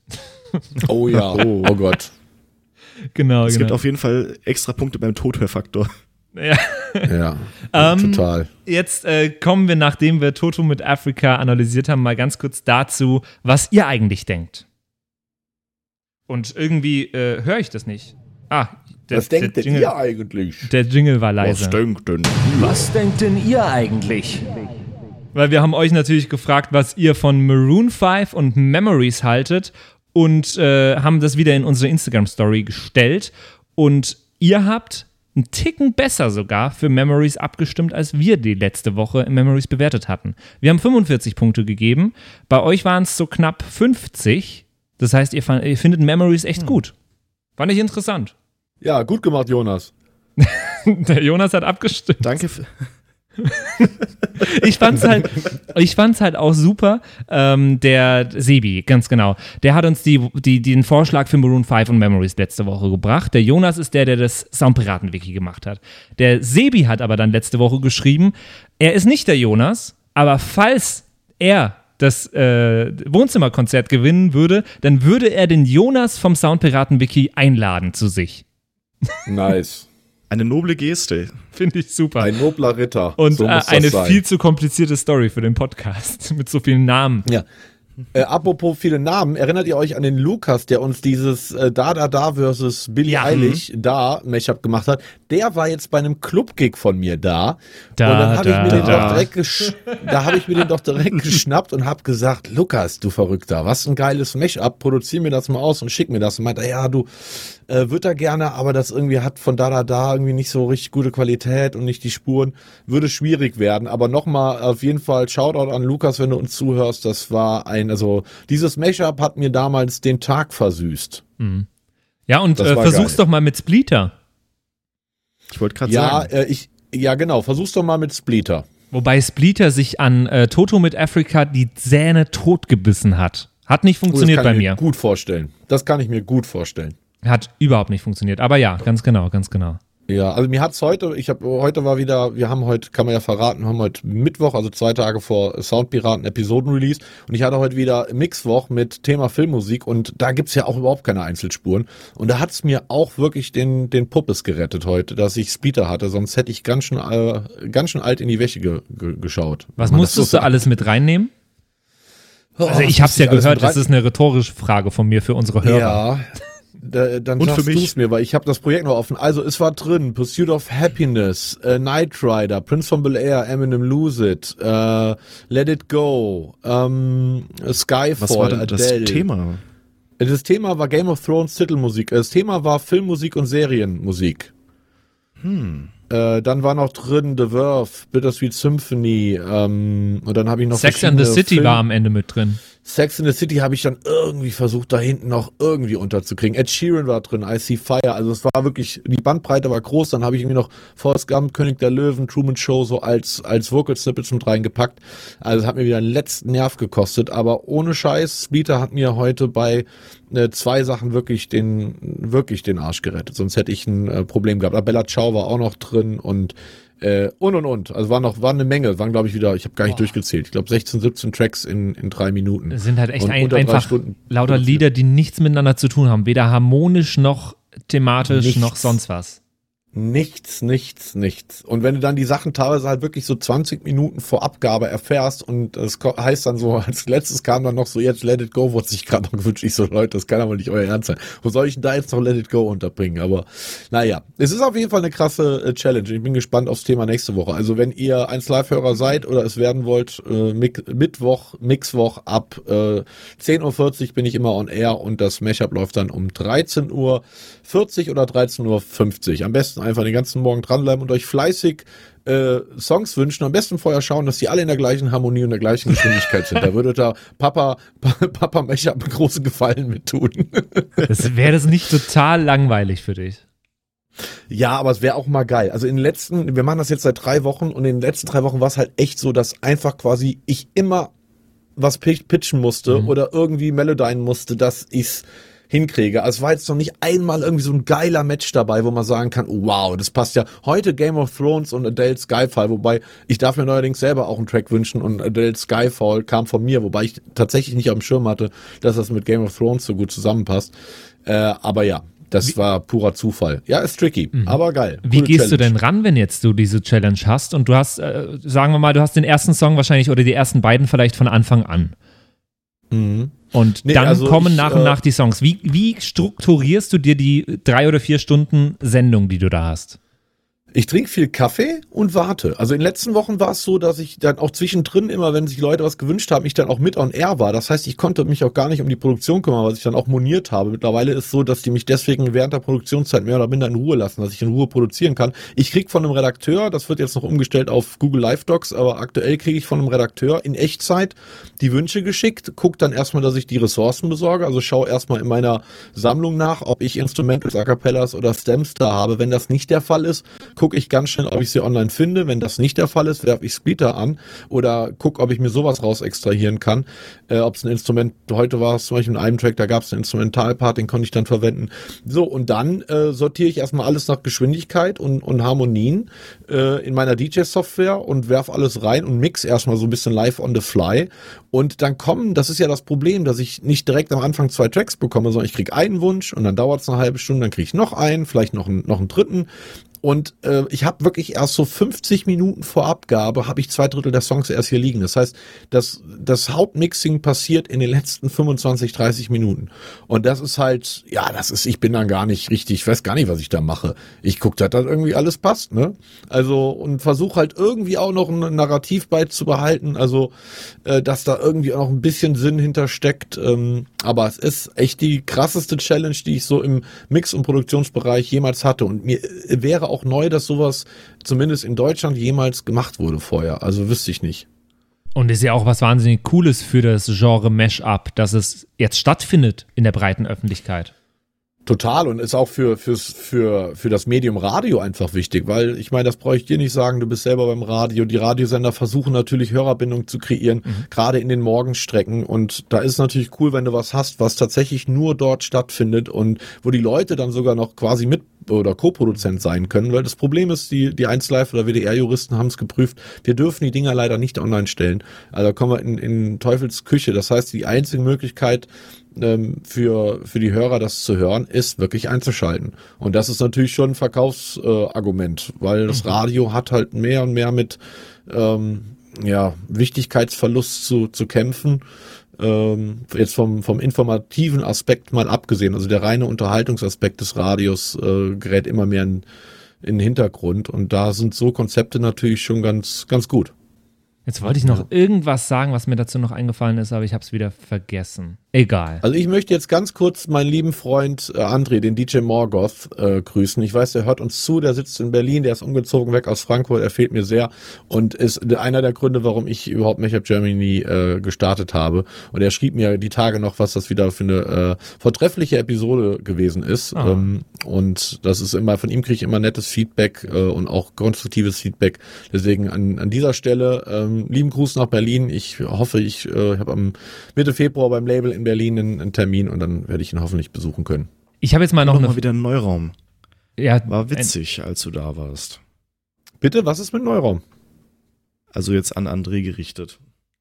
*laughs* Oh ja, oh, oh Gott. Genau, Es gibt genau. auf jeden Fall extra Punkte beim Tothörfaktor. Ja. Ja, *laughs* Ähm, total. Jetzt äh, kommen wir, nachdem wir Toto mit Afrika analysiert haben, mal ganz kurz dazu, was ihr eigentlich denkt. Und irgendwie äh, höre ich das nicht. Ah, der, Was denkt der, denn Jingle, ihr eigentlich? der Jingle war leise. denkt denn? Was denkt denn ihr eigentlich? Weil wir haben euch natürlich gefragt, was ihr von Maroon 5 und Memories haltet und äh, haben das wieder in unsere Instagram-Story gestellt. Und ihr habt einen Ticken besser sogar für Memories abgestimmt, als wir die letzte Woche in Memories bewertet hatten. Wir haben 45 Punkte gegeben. Bei euch waren es so knapp 50. Das heißt, ihr, fand, ihr findet Memories echt gut. Fand ich interessant. Ja, gut gemacht, Jonas. *laughs* Der Jonas hat abgestimmt. Danke, für, ich fand's halt, ich fand's halt auch super. Ähm, der Sebi, ganz genau. Der hat uns die, die, den Vorschlag für Maroon 5 und Memories letzte Woche gebracht. Der Jonas ist der, der das Soundpiraten-Wiki gemacht hat. Der Sebi hat aber dann letzte Woche geschrieben, er ist nicht der Jonas, aber falls er das äh, Wohnzimmerkonzert gewinnen würde, dann würde er den Jonas vom Soundpiraten-Wiki einladen zu sich. Nice. Eine noble Geste. *laughs* Finde ich super. Ein nobler Ritter. Und So äh, muss das eine sein. viel zu komplizierte Story für den Podcast *laughs* mit so vielen Namen. Ja. Äh, apropos viele Namen, erinnert ihr euch an den Lukas, der uns dieses äh, Da Da Da versus Billie Ja. Eilish da Mashup gemacht hat? Der war jetzt bei einem Club-Gig von mir da. Da, und dann habe ich da, mir den da. doch direkt gesch da habe ich mir den doch direkt *laughs* geschnappt und habe gesagt, Lukas, du Verrückter, was ein geiles Mashup, produzier mir das mal aus und schick mir das. Und meinte, ja, du äh, wird er gerne, aber das irgendwie hat von da da da irgendwie nicht so richtig gute Qualität und nicht die Spuren, würde schwierig werden. Aber nochmal auf jeden Fall Shoutout an Lukas, wenn du uns zuhörst. Das war ein, also dieses Mashup hat mir damals den Tag versüßt. Ja, und Das äh, versuch's geil. doch mal mit Splitter. Ich wollte gerade Ja, sagen. äh, ich, ja genau. Versuch's doch mal mit Splitter. Wobei Splitter sich an äh, Toto mit Africa die Zähne totgebissen hat. Hat nicht Oh, das funktioniert kann bei ich mir. Gut vorstellen. Das kann ich mir gut vorstellen. Hat überhaupt nicht funktioniert. Aber ja, ganz genau, ganz genau. Ja, also mir hat's heute, ich habe heute war wieder, wir haben heute, kann man ja verraten, haben heute Mittwoch, also zwei Tage vor Soundpiraten Episoden-Release und ich hatte heute wieder Mixwoch mit Thema Filmmusik und da gibt's ja auch überhaupt keine Einzelspuren und da hat's mir auch wirklich den den Puppes gerettet heute, dass ich Splitter hatte, sonst hätte ich ganz schön äh, ganz schön alt in die Wäsche ge ge geschaut. Was musstest so du alles mit reinnehmen? sagt. Also Oh, ich hab's ja gehört, das ist eine rhetorische Frage von mir für unsere Hörer. Ja. Da, dann Und sagst für mich. du's mir, weil ich habe das Projekt noch offen. Also es war drin Pursuit of Happiness, äh, Knight Rider, Prince von Bel Air, Eminem Lose It, äh, Let It Go, ähm, Skyfall, Was war denn das Adele. Thema? Das Thema war Game of Thrones Titelmusik. Das Thema war Filmmusik und Serienmusik. Hm. Äh, dann war noch drin The Verve, Bittersweet Symphony, ähm, und dann habe ich noch Sex and the City Film- war am Ende mit drin. Sex in the City habe ich dann irgendwie versucht, da hinten noch irgendwie unterzukriegen. Ed Sheeran war drin, I See Fire. Also es war wirklich, die Bandbreite war groß. Dann habe ich irgendwie noch Forrest Gump, König der Löwen, Truman Show so als, als Vocal Snippets mit reingepackt. Also es hat mir wieder einen letzten Nerv gekostet. Aber ohne Scheiß, Splitter hat mir heute bei äh, zwei Sachen wirklich den, wirklich den Arsch gerettet. Sonst hätte ich ein äh, Problem gehabt. Aber Bella Ciao war auch noch drin und äh, und und und. Also war noch, war eine Menge. Waren, glaube ich, wieder, ich habe gar nicht durchgezählt. Ich glaube 16, 17 Tracks in, in drei Minuten. Es sind halt echt ein, einfach Stunden lauter. Lieder, die nichts miteinander zu tun haben. Weder harmonisch noch thematisch Nichts. noch sonst was. Nichts, nichts, nichts. Und wenn du dann die Sachen teilweise halt wirklich so 20 Minuten vor Abgabe erfährst und ko- heißt dann so, *laughs* als letztes kam dann noch so, jetzt Let It Go, wurde sich gerade noch gewünscht. Ich so, Leute, das kann aber nicht euer Ernst sein. Wo soll ich denn da jetzt noch Let It Go unterbringen? Aber naja, es ist auf jeden Fall eine krasse äh, Challenge. Ich bin gespannt aufs Thema nächste Woche. Also wenn ihr 1 Live-Hörer seid oder es werden wollt, äh, Mittwoch, Mixwoch ab äh, 10.40 Uhr bin ich immer on air und das Mashup läuft dann um 13 Uhr 40 oder 13.50 Uhr. Am besten einfach den ganzen Morgen dranbleiben und euch fleißig äh, Songs wünschen. Am besten vorher schauen, dass die alle in der gleichen Harmonie und der gleichen Geschwindigkeit sind. Da würde da Papa, *laughs* Papa Mecher einen großen Gefallen mit tun. *laughs* Das wäre das nicht total langweilig für dich. Ja, aber es wäre auch mal geil. Also in den letzten, wir machen das jetzt seit drei Wochen und in den letzten drei Wochen war es halt echt so, dass einfach quasi ich immer was pi- pitchen musste oder irgendwie melodien musste, dass ich's hinkriege. Also es war jetzt noch nicht einmal irgendwie so ein geiler Match dabei, wo man sagen kann, oh, wow, das passt ja. Heute Game of Thrones und Adele Skyfall, wobei ich darf mir neuerdings selber auch einen Track wünschen und Adele Skyfall kam von mir, wobei ich tatsächlich nicht dem Schirm hatte, dass das mit Game of Thrones so gut zusammenpasst. Äh, aber ja, das war purer Zufall. Ja, ist tricky, aber geil. Wie gehst du Challenge. denn ran, wenn jetzt du diese Challenge hast und du hast, äh, sagen wir mal, du hast den ersten Song wahrscheinlich oder die ersten beiden vielleicht von Anfang an. Mhm. Und Nee, dann also kommen ich, nach und äh, nach die Songs. Wie, wie strukturierst du dir die drei oder vier Stunden Sendung, die du da hast? Ich trinke viel Kaffee und warte. Also in den letzten Wochen war es so, dass ich dann auch zwischendrin immer, wenn sich Leute was gewünscht haben, ich dann auch mit on air war. Das heißt, ich konnte mich auch gar nicht um die Produktion kümmern, was ich dann auch moniert habe. Mittlerweile ist so, dass die mich deswegen während der Produktionszeit mehr oder minder in Ruhe lassen, dass ich in Ruhe produzieren kann. Ich krieg von einem Redakteur, das wird jetzt noch umgestellt auf Google Live Docs, aber aktuell kriege ich von einem Redakteur in Echtzeit die Wünsche geschickt, guck dann erstmal, dass ich die Ressourcen besorge, also schau erstmal in meiner Sammlung nach, ob ich Instrumentals, A Cappellas oder Stems da habe. Wenn das nicht der Fall ist, gucke ich ganz schnell, ob ich sie online finde. Wenn das nicht der Fall ist, werfe ich Splitter an oder gucke, ob ich mir sowas raus extrahieren kann. Äh, ob es ein Instrument, heute war es zum Beispiel in einem Track, da gab es einen Instrumentalpart, den konnte ich dann verwenden. So, und dann äh, sortiere ich erstmal alles nach Geschwindigkeit und, und Harmonien äh, in meiner DJ-Software und werf alles rein und mix erstmal so ein bisschen live on the fly. Und dann kommen, das ist ja das Problem, dass ich nicht direkt am Anfang zwei Tracks bekomme, sondern ich krieg einen Wunsch und dann dauert es eine halbe Stunde, dann kriege ich noch einen, vielleicht noch einen, noch einen dritten und äh, ich habe wirklich erst so 50 Minuten vor Abgabe, habe ich zwei Drittel der Songs erst hier liegen. Das heißt, das, das Hauptmixing passiert in den letzten 25, 30 Minuten. Und das ist halt, ja, das ist, ich bin dann gar nicht richtig, ich weiß gar nicht, was ich da mache. Ich gucke, dass das irgendwie alles passt, ne? Also, und versuche halt irgendwie auch noch ein Narrativ beizubehalten, also, äh, dass da irgendwie auch noch ein bisschen Sinn hintersteckt. Ähm, aber es ist echt die krasseste Challenge, die ich so im Mix- und Produktionsbereich jemals hatte. Und mir äh, wäre auch neu, dass sowas zumindest in Deutschland jemals gemacht wurde vorher. Also wüsste ich nicht. Und ist ja auch was wahnsinnig Cooles für das Genre Mesh-Up, dass es jetzt stattfindet in der breiten Öffentlichkeit. Total und ist auch für, fürs, für, für das Medium Radio einfach wichtig, weil ich meine, das brauche ich dir nicht sagen, du bist selber beim Radio. Die Radiosender versuchen natürlich Hörerbindung zu kreieren, mhm. gerade in den Morgenstrecken. Und da ist es natürlich cool, wenn du was hast, was tatsächlich nur dort stattfindet und wo die Leute dann sogar noch quasi mit oder Co-Produzent sein können, weil das Problem ist, die, die 1Live oder WDR-Juristen haben es geprüft, wir dürfen die Dinger leider nicht online stellen. Also da kommen wir in, in Teufels Küche. Das heißt, die einzige Möglichkeit, ähm, für, für die Hörer das zu hören, ist wirklich einzuschalten. Und das ist natürlich schon ein Verkaufsargument, äh, weil das mhm. Radio hat halt mehr und mehr mit ähm, ja, Wichtigkeitsverlust zu, zu kämpfen. Ähm, jetzt vom, vom informativen Aspekt mal abgesehen, also der reine Unterhaltungsaspekt des Radios äh, gerät immer mehr in, in den Hintergrund und da sind so Konzepte natürlich schon ganz, ganz gut. Jetzt wollte ich noch irgendwas sagen, was mir dazu noch eingefallen ist, aber ich habe es wieder vergessen. Egal. Also ich möchte jetzt ganz kurz meinen lieben Freund äh, André, den DJ Morgoth, äh, grüßen. Ich weiß, der hört uns zu, der sitzt in Berlin, der ist umgezogen weg aus Frankfurt, er fehlt mir sehr und ist einer der Gründe, warum ich überhaupt Make Germany äh, gestartet habe. Und er schrieb mir die Tage noch, was das wieder für eine äh, vortreffliche Episode gewesen ist. Ah. Ähm, und das ist immer, von ihm kriege ich immer nettes Feedback äh, und auch konstruktives Feedback. Deswegen an, an dieser Stelle ähm, lieben Gruß nach Berlin. Ich hoffe, ich äh, habe am Mitte Februar beim Label in Berlin einen, einen, Termin und dann werde ich ihn hoffentlich besuchen können. Ich habe jetzt mal noch, noch eine mal wieder einen Neuraum. Ja, war witzig, als du da warst. Bitte, was ist mit Neuraum? Also jetzt an André gerichtet.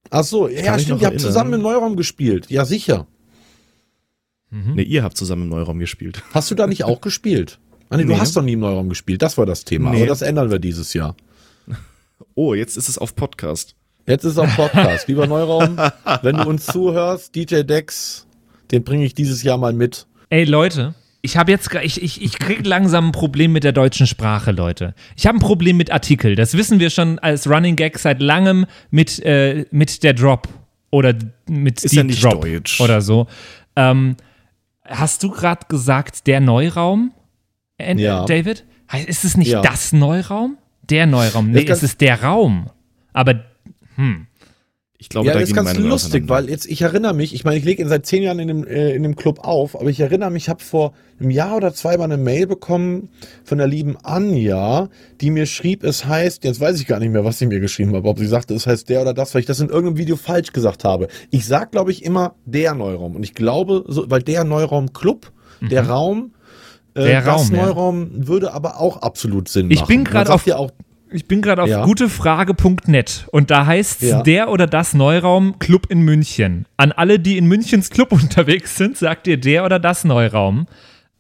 Ach so, ja, stimmt, ihr habt zusammen im Neuraum gespielt. Ja, sicher. Mhm. Ne, ihr habt zusammen im Neuraum gespielt. Hast du da nicht auch gespielt? Ah, nee, nee. du hast doch nie im Neuraum gespielt. Das war das Thema. Nee. Aber das ändern wir dieses Jahr. Oh, jetzt ist es auf Podcast. Jetzt ist es auf Podcast. Lieber Neuraum, *laughs* wenn du uns zuhörst, DJ Dex, den bringe ich dieses Jahr mal mit. Ey Leute, ich habe jetzt, ich, ich, ich kriege langsam ein Problem mit der deutschen Sprache, Leute. Ich habe ein Problem mit Artikel. Das wissen wir schon als Running Gag seit langem mit, äh, mit der Drop oder mit ist Deep ja nicht Drop Deutsch. oder so. Ähm, hast du gerade gesagt, der Neuraum, äh, ja. David? Ist es nicht ja. das Neuraum? Der Neuraum. Nee, es ist der Raum. Aber, hm. Ich glaube, ja, da das ist ganz lustig, weil jetzt, ich erinnere mich, ich meine, ich lege ihn seit zehn Jahren in dem, äh, in dem Club auf, aber ich erinnere mich, ich habe vor einem Jahr oder zwei mal eine Mail bekommen von der lieben Anja, die mir schrieb, es heißt, jetzt weiß ich gar nicht mehr, was sie mir geschrieben hat, ob sie sagte, es heißt der oder das, weil ich das in irgendeinem Video falsch gesagt habe. Ich sag, glaube ich, immer der Neuraum. Und ich glaube, so, weil der Neuraum Club, mhm. der Raum, der das Raum, Neuraum ja. würde aber auch absolut Sinn ich machen. Bin grad auf, auch, ich bin gerade auf ja. gutefrage.net und da heißt es ja. der oder das Neuraum Club in München. An alle, die in Münchens Club *laughs* unterwegs sind, sagt ihr der oder das Neuraum.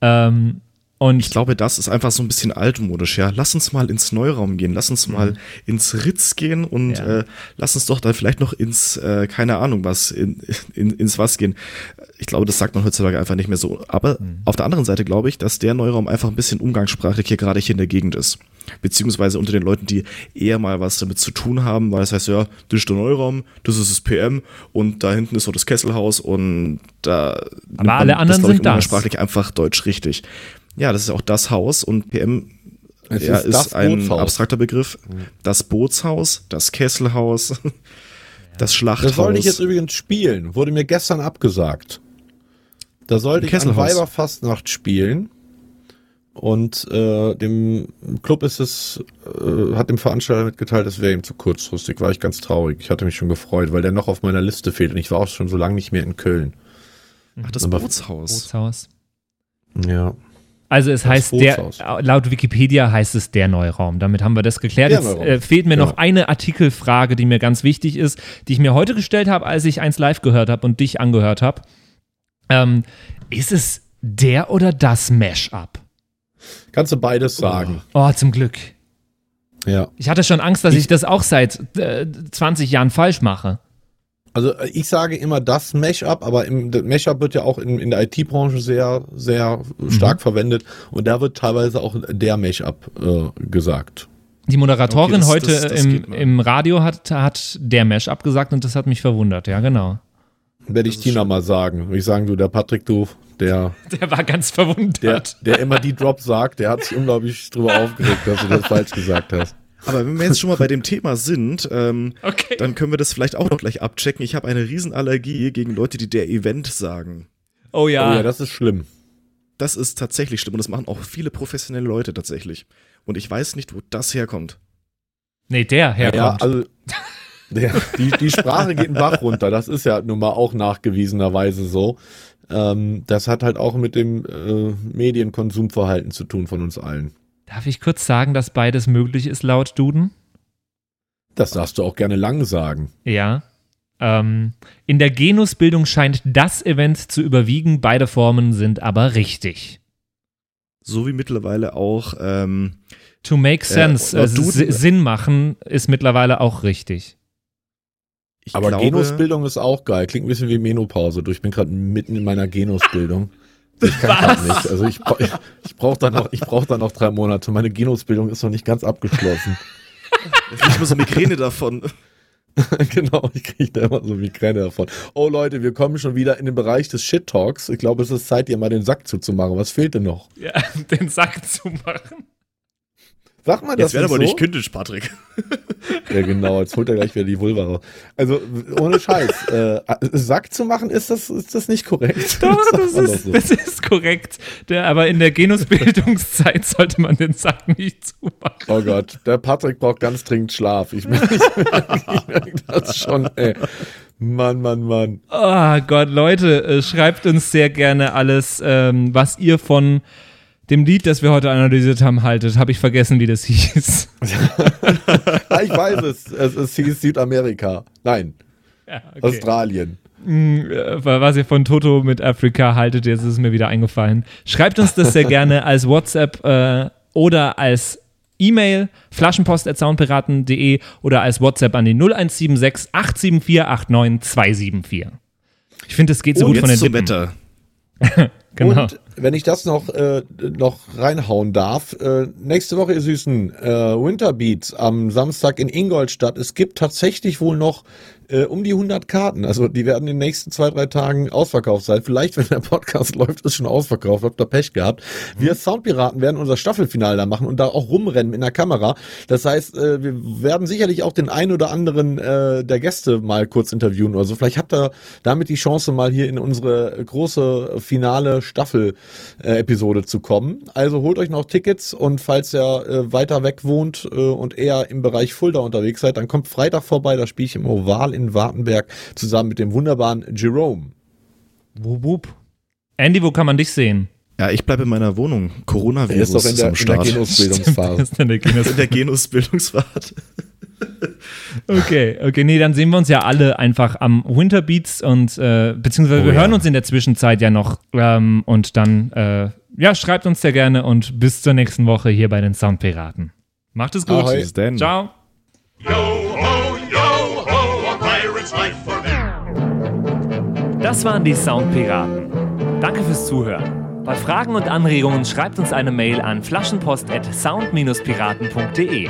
Ähm, und ich glaube, das ist einfach so ein bisschen altmodisch, ja. Lass uns mal ins Neuraum gehen, lass uns mal mhm. ins Ritz gehen und ja. äh, lass uns doch dann vielleicht noch ins, äh, keine Ahnung was, in, in, ins was gehen. Ich glaube, das sagt man heutzutage einfach nicht mehr so. Aber mhm. auf der anderen Seite glaube ich, dass der Neuraum einfach ein bisschen umgangssprachlich hier gerade hier in der Gegend ist. Beziehungsweise unter den Leuten, die eher mal was damit zu tun haben, weil das heißt, ja, das ist der Neuraum, das ist das PM und da hinten ist so das Kesselhaus und da. Aber alle anderen das, sind das. Sprachlich einfach deutsch richtig. Ja, das ist auch das Haus und PM es ja, ist, ist ein Bootshaus. abstrakter Begriff. Das Bootshaus, das Kesselhaus, *laughs* das Schlachthaus. Das sollte ich jetzt übrigens spielen, wurde mir gestern abgesagt. Da sollte ich an Weiberfastnacht spielen. Und äh, dem Club ist es, äh, hat dem Veranstalter mitgeteilt, es wäre ihm zu kurzfristig. War ich ganz traurig. Ich hatte mich schon gefreut, weil der noch auf meiner Liste fehlt. Und ich war auch schon so lange nicht mehr in Köln. Ach, das Aber- Bootshaus. Bootshaus. Ja. Also es Das heißt der, Bootshaus. laut Wikipedia heißt es der Neuraum. Damit haben wir das geklärt. Der Jetzt äh, fehlt mir Genau. noch eine Artikelfrage, die mir ganz wichtig ist, die ich mir heute gestellt habe, als ich eins live gehört habe und dich angehört habe. Ähm, ist es der oder das Mashup? Kannst du beides sagen. Oh, zum Glück. Ja. Ich hatte schon Angst, dass ich, das auch seit äh, 20 Jahren falsch mache. Also äh, ich sage immer das Mashup, aber im das Mashup wird ja auch in, in der IT-Branche sehr, sehr Mhm. stark verwendet und da wird teilweise auch der Mashup äh, gesagt. Die Moderatorin Okay, das- heute das- das im, im Radio hat, hat der Mashup gesagt und das hat mich verwundert. Ja, genau. Werde ich Tina mal sagen. Ich sagen, du, der Patrick, du, der, *laughs* Der war ganz der, verwundert. der immer die Drops sagt, der hat sich unglaublich drüber aufgeregt, dass du das falsch gesagt hast. Aber wenn wir jetzt schon mal bei dem Thema sind, ähm, *laughs* Okay. dann können wir das vielleicht auch noch gleich abchecken. Ich habe eine Riesenallergie gegen Leute, die der Event sagen. Oh ja. Oh ja, das ist schlimm. Das ist tatsächlich schlimm und das machen auch viele professionelle Leute tatsächlich. Und ich weiß nicht, wo das herkommt. nee, der herkommt. Ja, also der, die, die Sprache geht einen Bach runter. Das ist ja nun mal auch nachgewiesenerweise so. Ähm, das hat halt auch mit dem äh, Medienkonsumverhalten zu tun von uns allen. Darf ich kurz sagen, dass beides möglich ist laut Duden? Das darfst du auch gerne lang sagen. Ja. Ähm, in der Genusbildung scheint das Event zu überwiegen, beide Formen sind aber richtig. So wie mittlerweile auch, ähm, To make sense, laut äh, Si- Sinn machen, ist mittlerweile auch richtig. ich Aber glaube, Genusbildung ist auch geil. Klingt ein bisschen wie Menopause. Du, ich bin gerade mitten in meiner Genusbildung. *laughs* Ich kann grad nicht. Also ich, ich, ich brauche da noch, ich brauche da noch drei Monate. Meine Genusbildung ist noch nicht ganz abgeschlossen. ich krieg immer so Migräne davon. *laughs* genau, ich kriege da immer so Migräne davon. Oh Leute, wir kommen schon wieder in den Bereich des Shit Talks. Ich glaube, es ist Zeit, dir mal den Sack zuzumachen. Was fehlt denn noch? Ja, *laughs* den Sack zu machen. Sag mal Jetzt das werde aber so. nicht kindisch, Patrick. *laughs* Ja, genau, jetzt holt er gleich wieder die Vulva raus. Also, ohne Scheiß. *laughs* äh, Sack zu machen, ist das, ist das nicht korrekt? Doch, *laughs* das doch ist, so. das ist korrekt. Der, aber in der Genusbildungszeit sollte man den Sack nicht zumachen. Oh Gott, der Patrick braucht ganz dringend Schlaf. Ich merke ich merk, ich merk das schon, ey. Mann, Mann, Mann. Oh Gott, Leute, äh, schreibt uns sehr gerne alles, ähm, was ihr von dem Lied, das wir heute analysiert haben, haltet. Habe ich vergessen, wie das hieß. *laughs* Ich weiß es. Es, es hieß Südamerika. Nein, Ja, Australien. Äh, was ihr von Toto mit Afrika haltet, jetzt ist es mir wieder eingefallen. Schreibt uns das sehr *laughs* gerne als WhatsApp äh, oder als E-Mail flaschenpost.soundpiraten.de oder als WhatsApp an die 0176 874 89 274. Ich finde, es geht so Und gut von jetzt den zum Lippen. Wetter. *laughs* Genau. Und wenn ich das noch, äh, noch reinhauen darf, äh, nächste Woche, ihr Süßen, äh, Winter Beats am Samstag in Ingolstadt. Es gibt tatsächlich wohl noch äh, um die 100 Karten. Also die werden in den nächsten zwei, drei Tagen ausverkauft sein. Vielleicht, *laughs* wenn der Podcast läuft, ist schon ausverkauft. Habt ihr Pech gehabt. Wir Soundpiraten werden unser Staffelfinale da machen und da auch rumrennen mit einer Kamera. Das heißt, äh, wir werden sicherlich auch den einen oder anderen äh, der Gäste mal kurz interviewen oder so. Vielleicht habt ihr damit die Chance, mal hier in unsere große finale Staffel-Episode zu kommen. Also holt euch noch Tickets und falls ihr äh, weiter weg wohnt äh, und eher im Bereich Fulda unterwegs seid, dann kommt Freitag vorbei. Da spiele ich im Oval in Wartenberg zusammen mit dem wunderbaren Jerome. Wup, wup. Andy, wo kann man dich sehen? Ja, ich bleibe in meiner Wohnung. Coronavirus ist doch in der, am in der Start. Ist in der Kinos- *laughs* in der Genusbildungsfahrt. *laughs* Okay, okay, nee, dann sehen wir uns ja alle einfach am Winter Beats und äh, beziehungsweise Oh wir ja. hören uns in der Zwischenzeit ja noch ähm, und dann äh, ja, schreibt uns sehr gerne und bis zur nächsten Woche hier bei den Soundpiraten. Macht es gut. Ahoi. Bis denn. Ciao. Yo ho, yo ho, a pirate's life for me. Das waren die Soundpiraten. Danke fürs Zuhören. Bei Fragen und Anregungen schreibt uns eine Mail an flaschenpost@sound-piraten.de.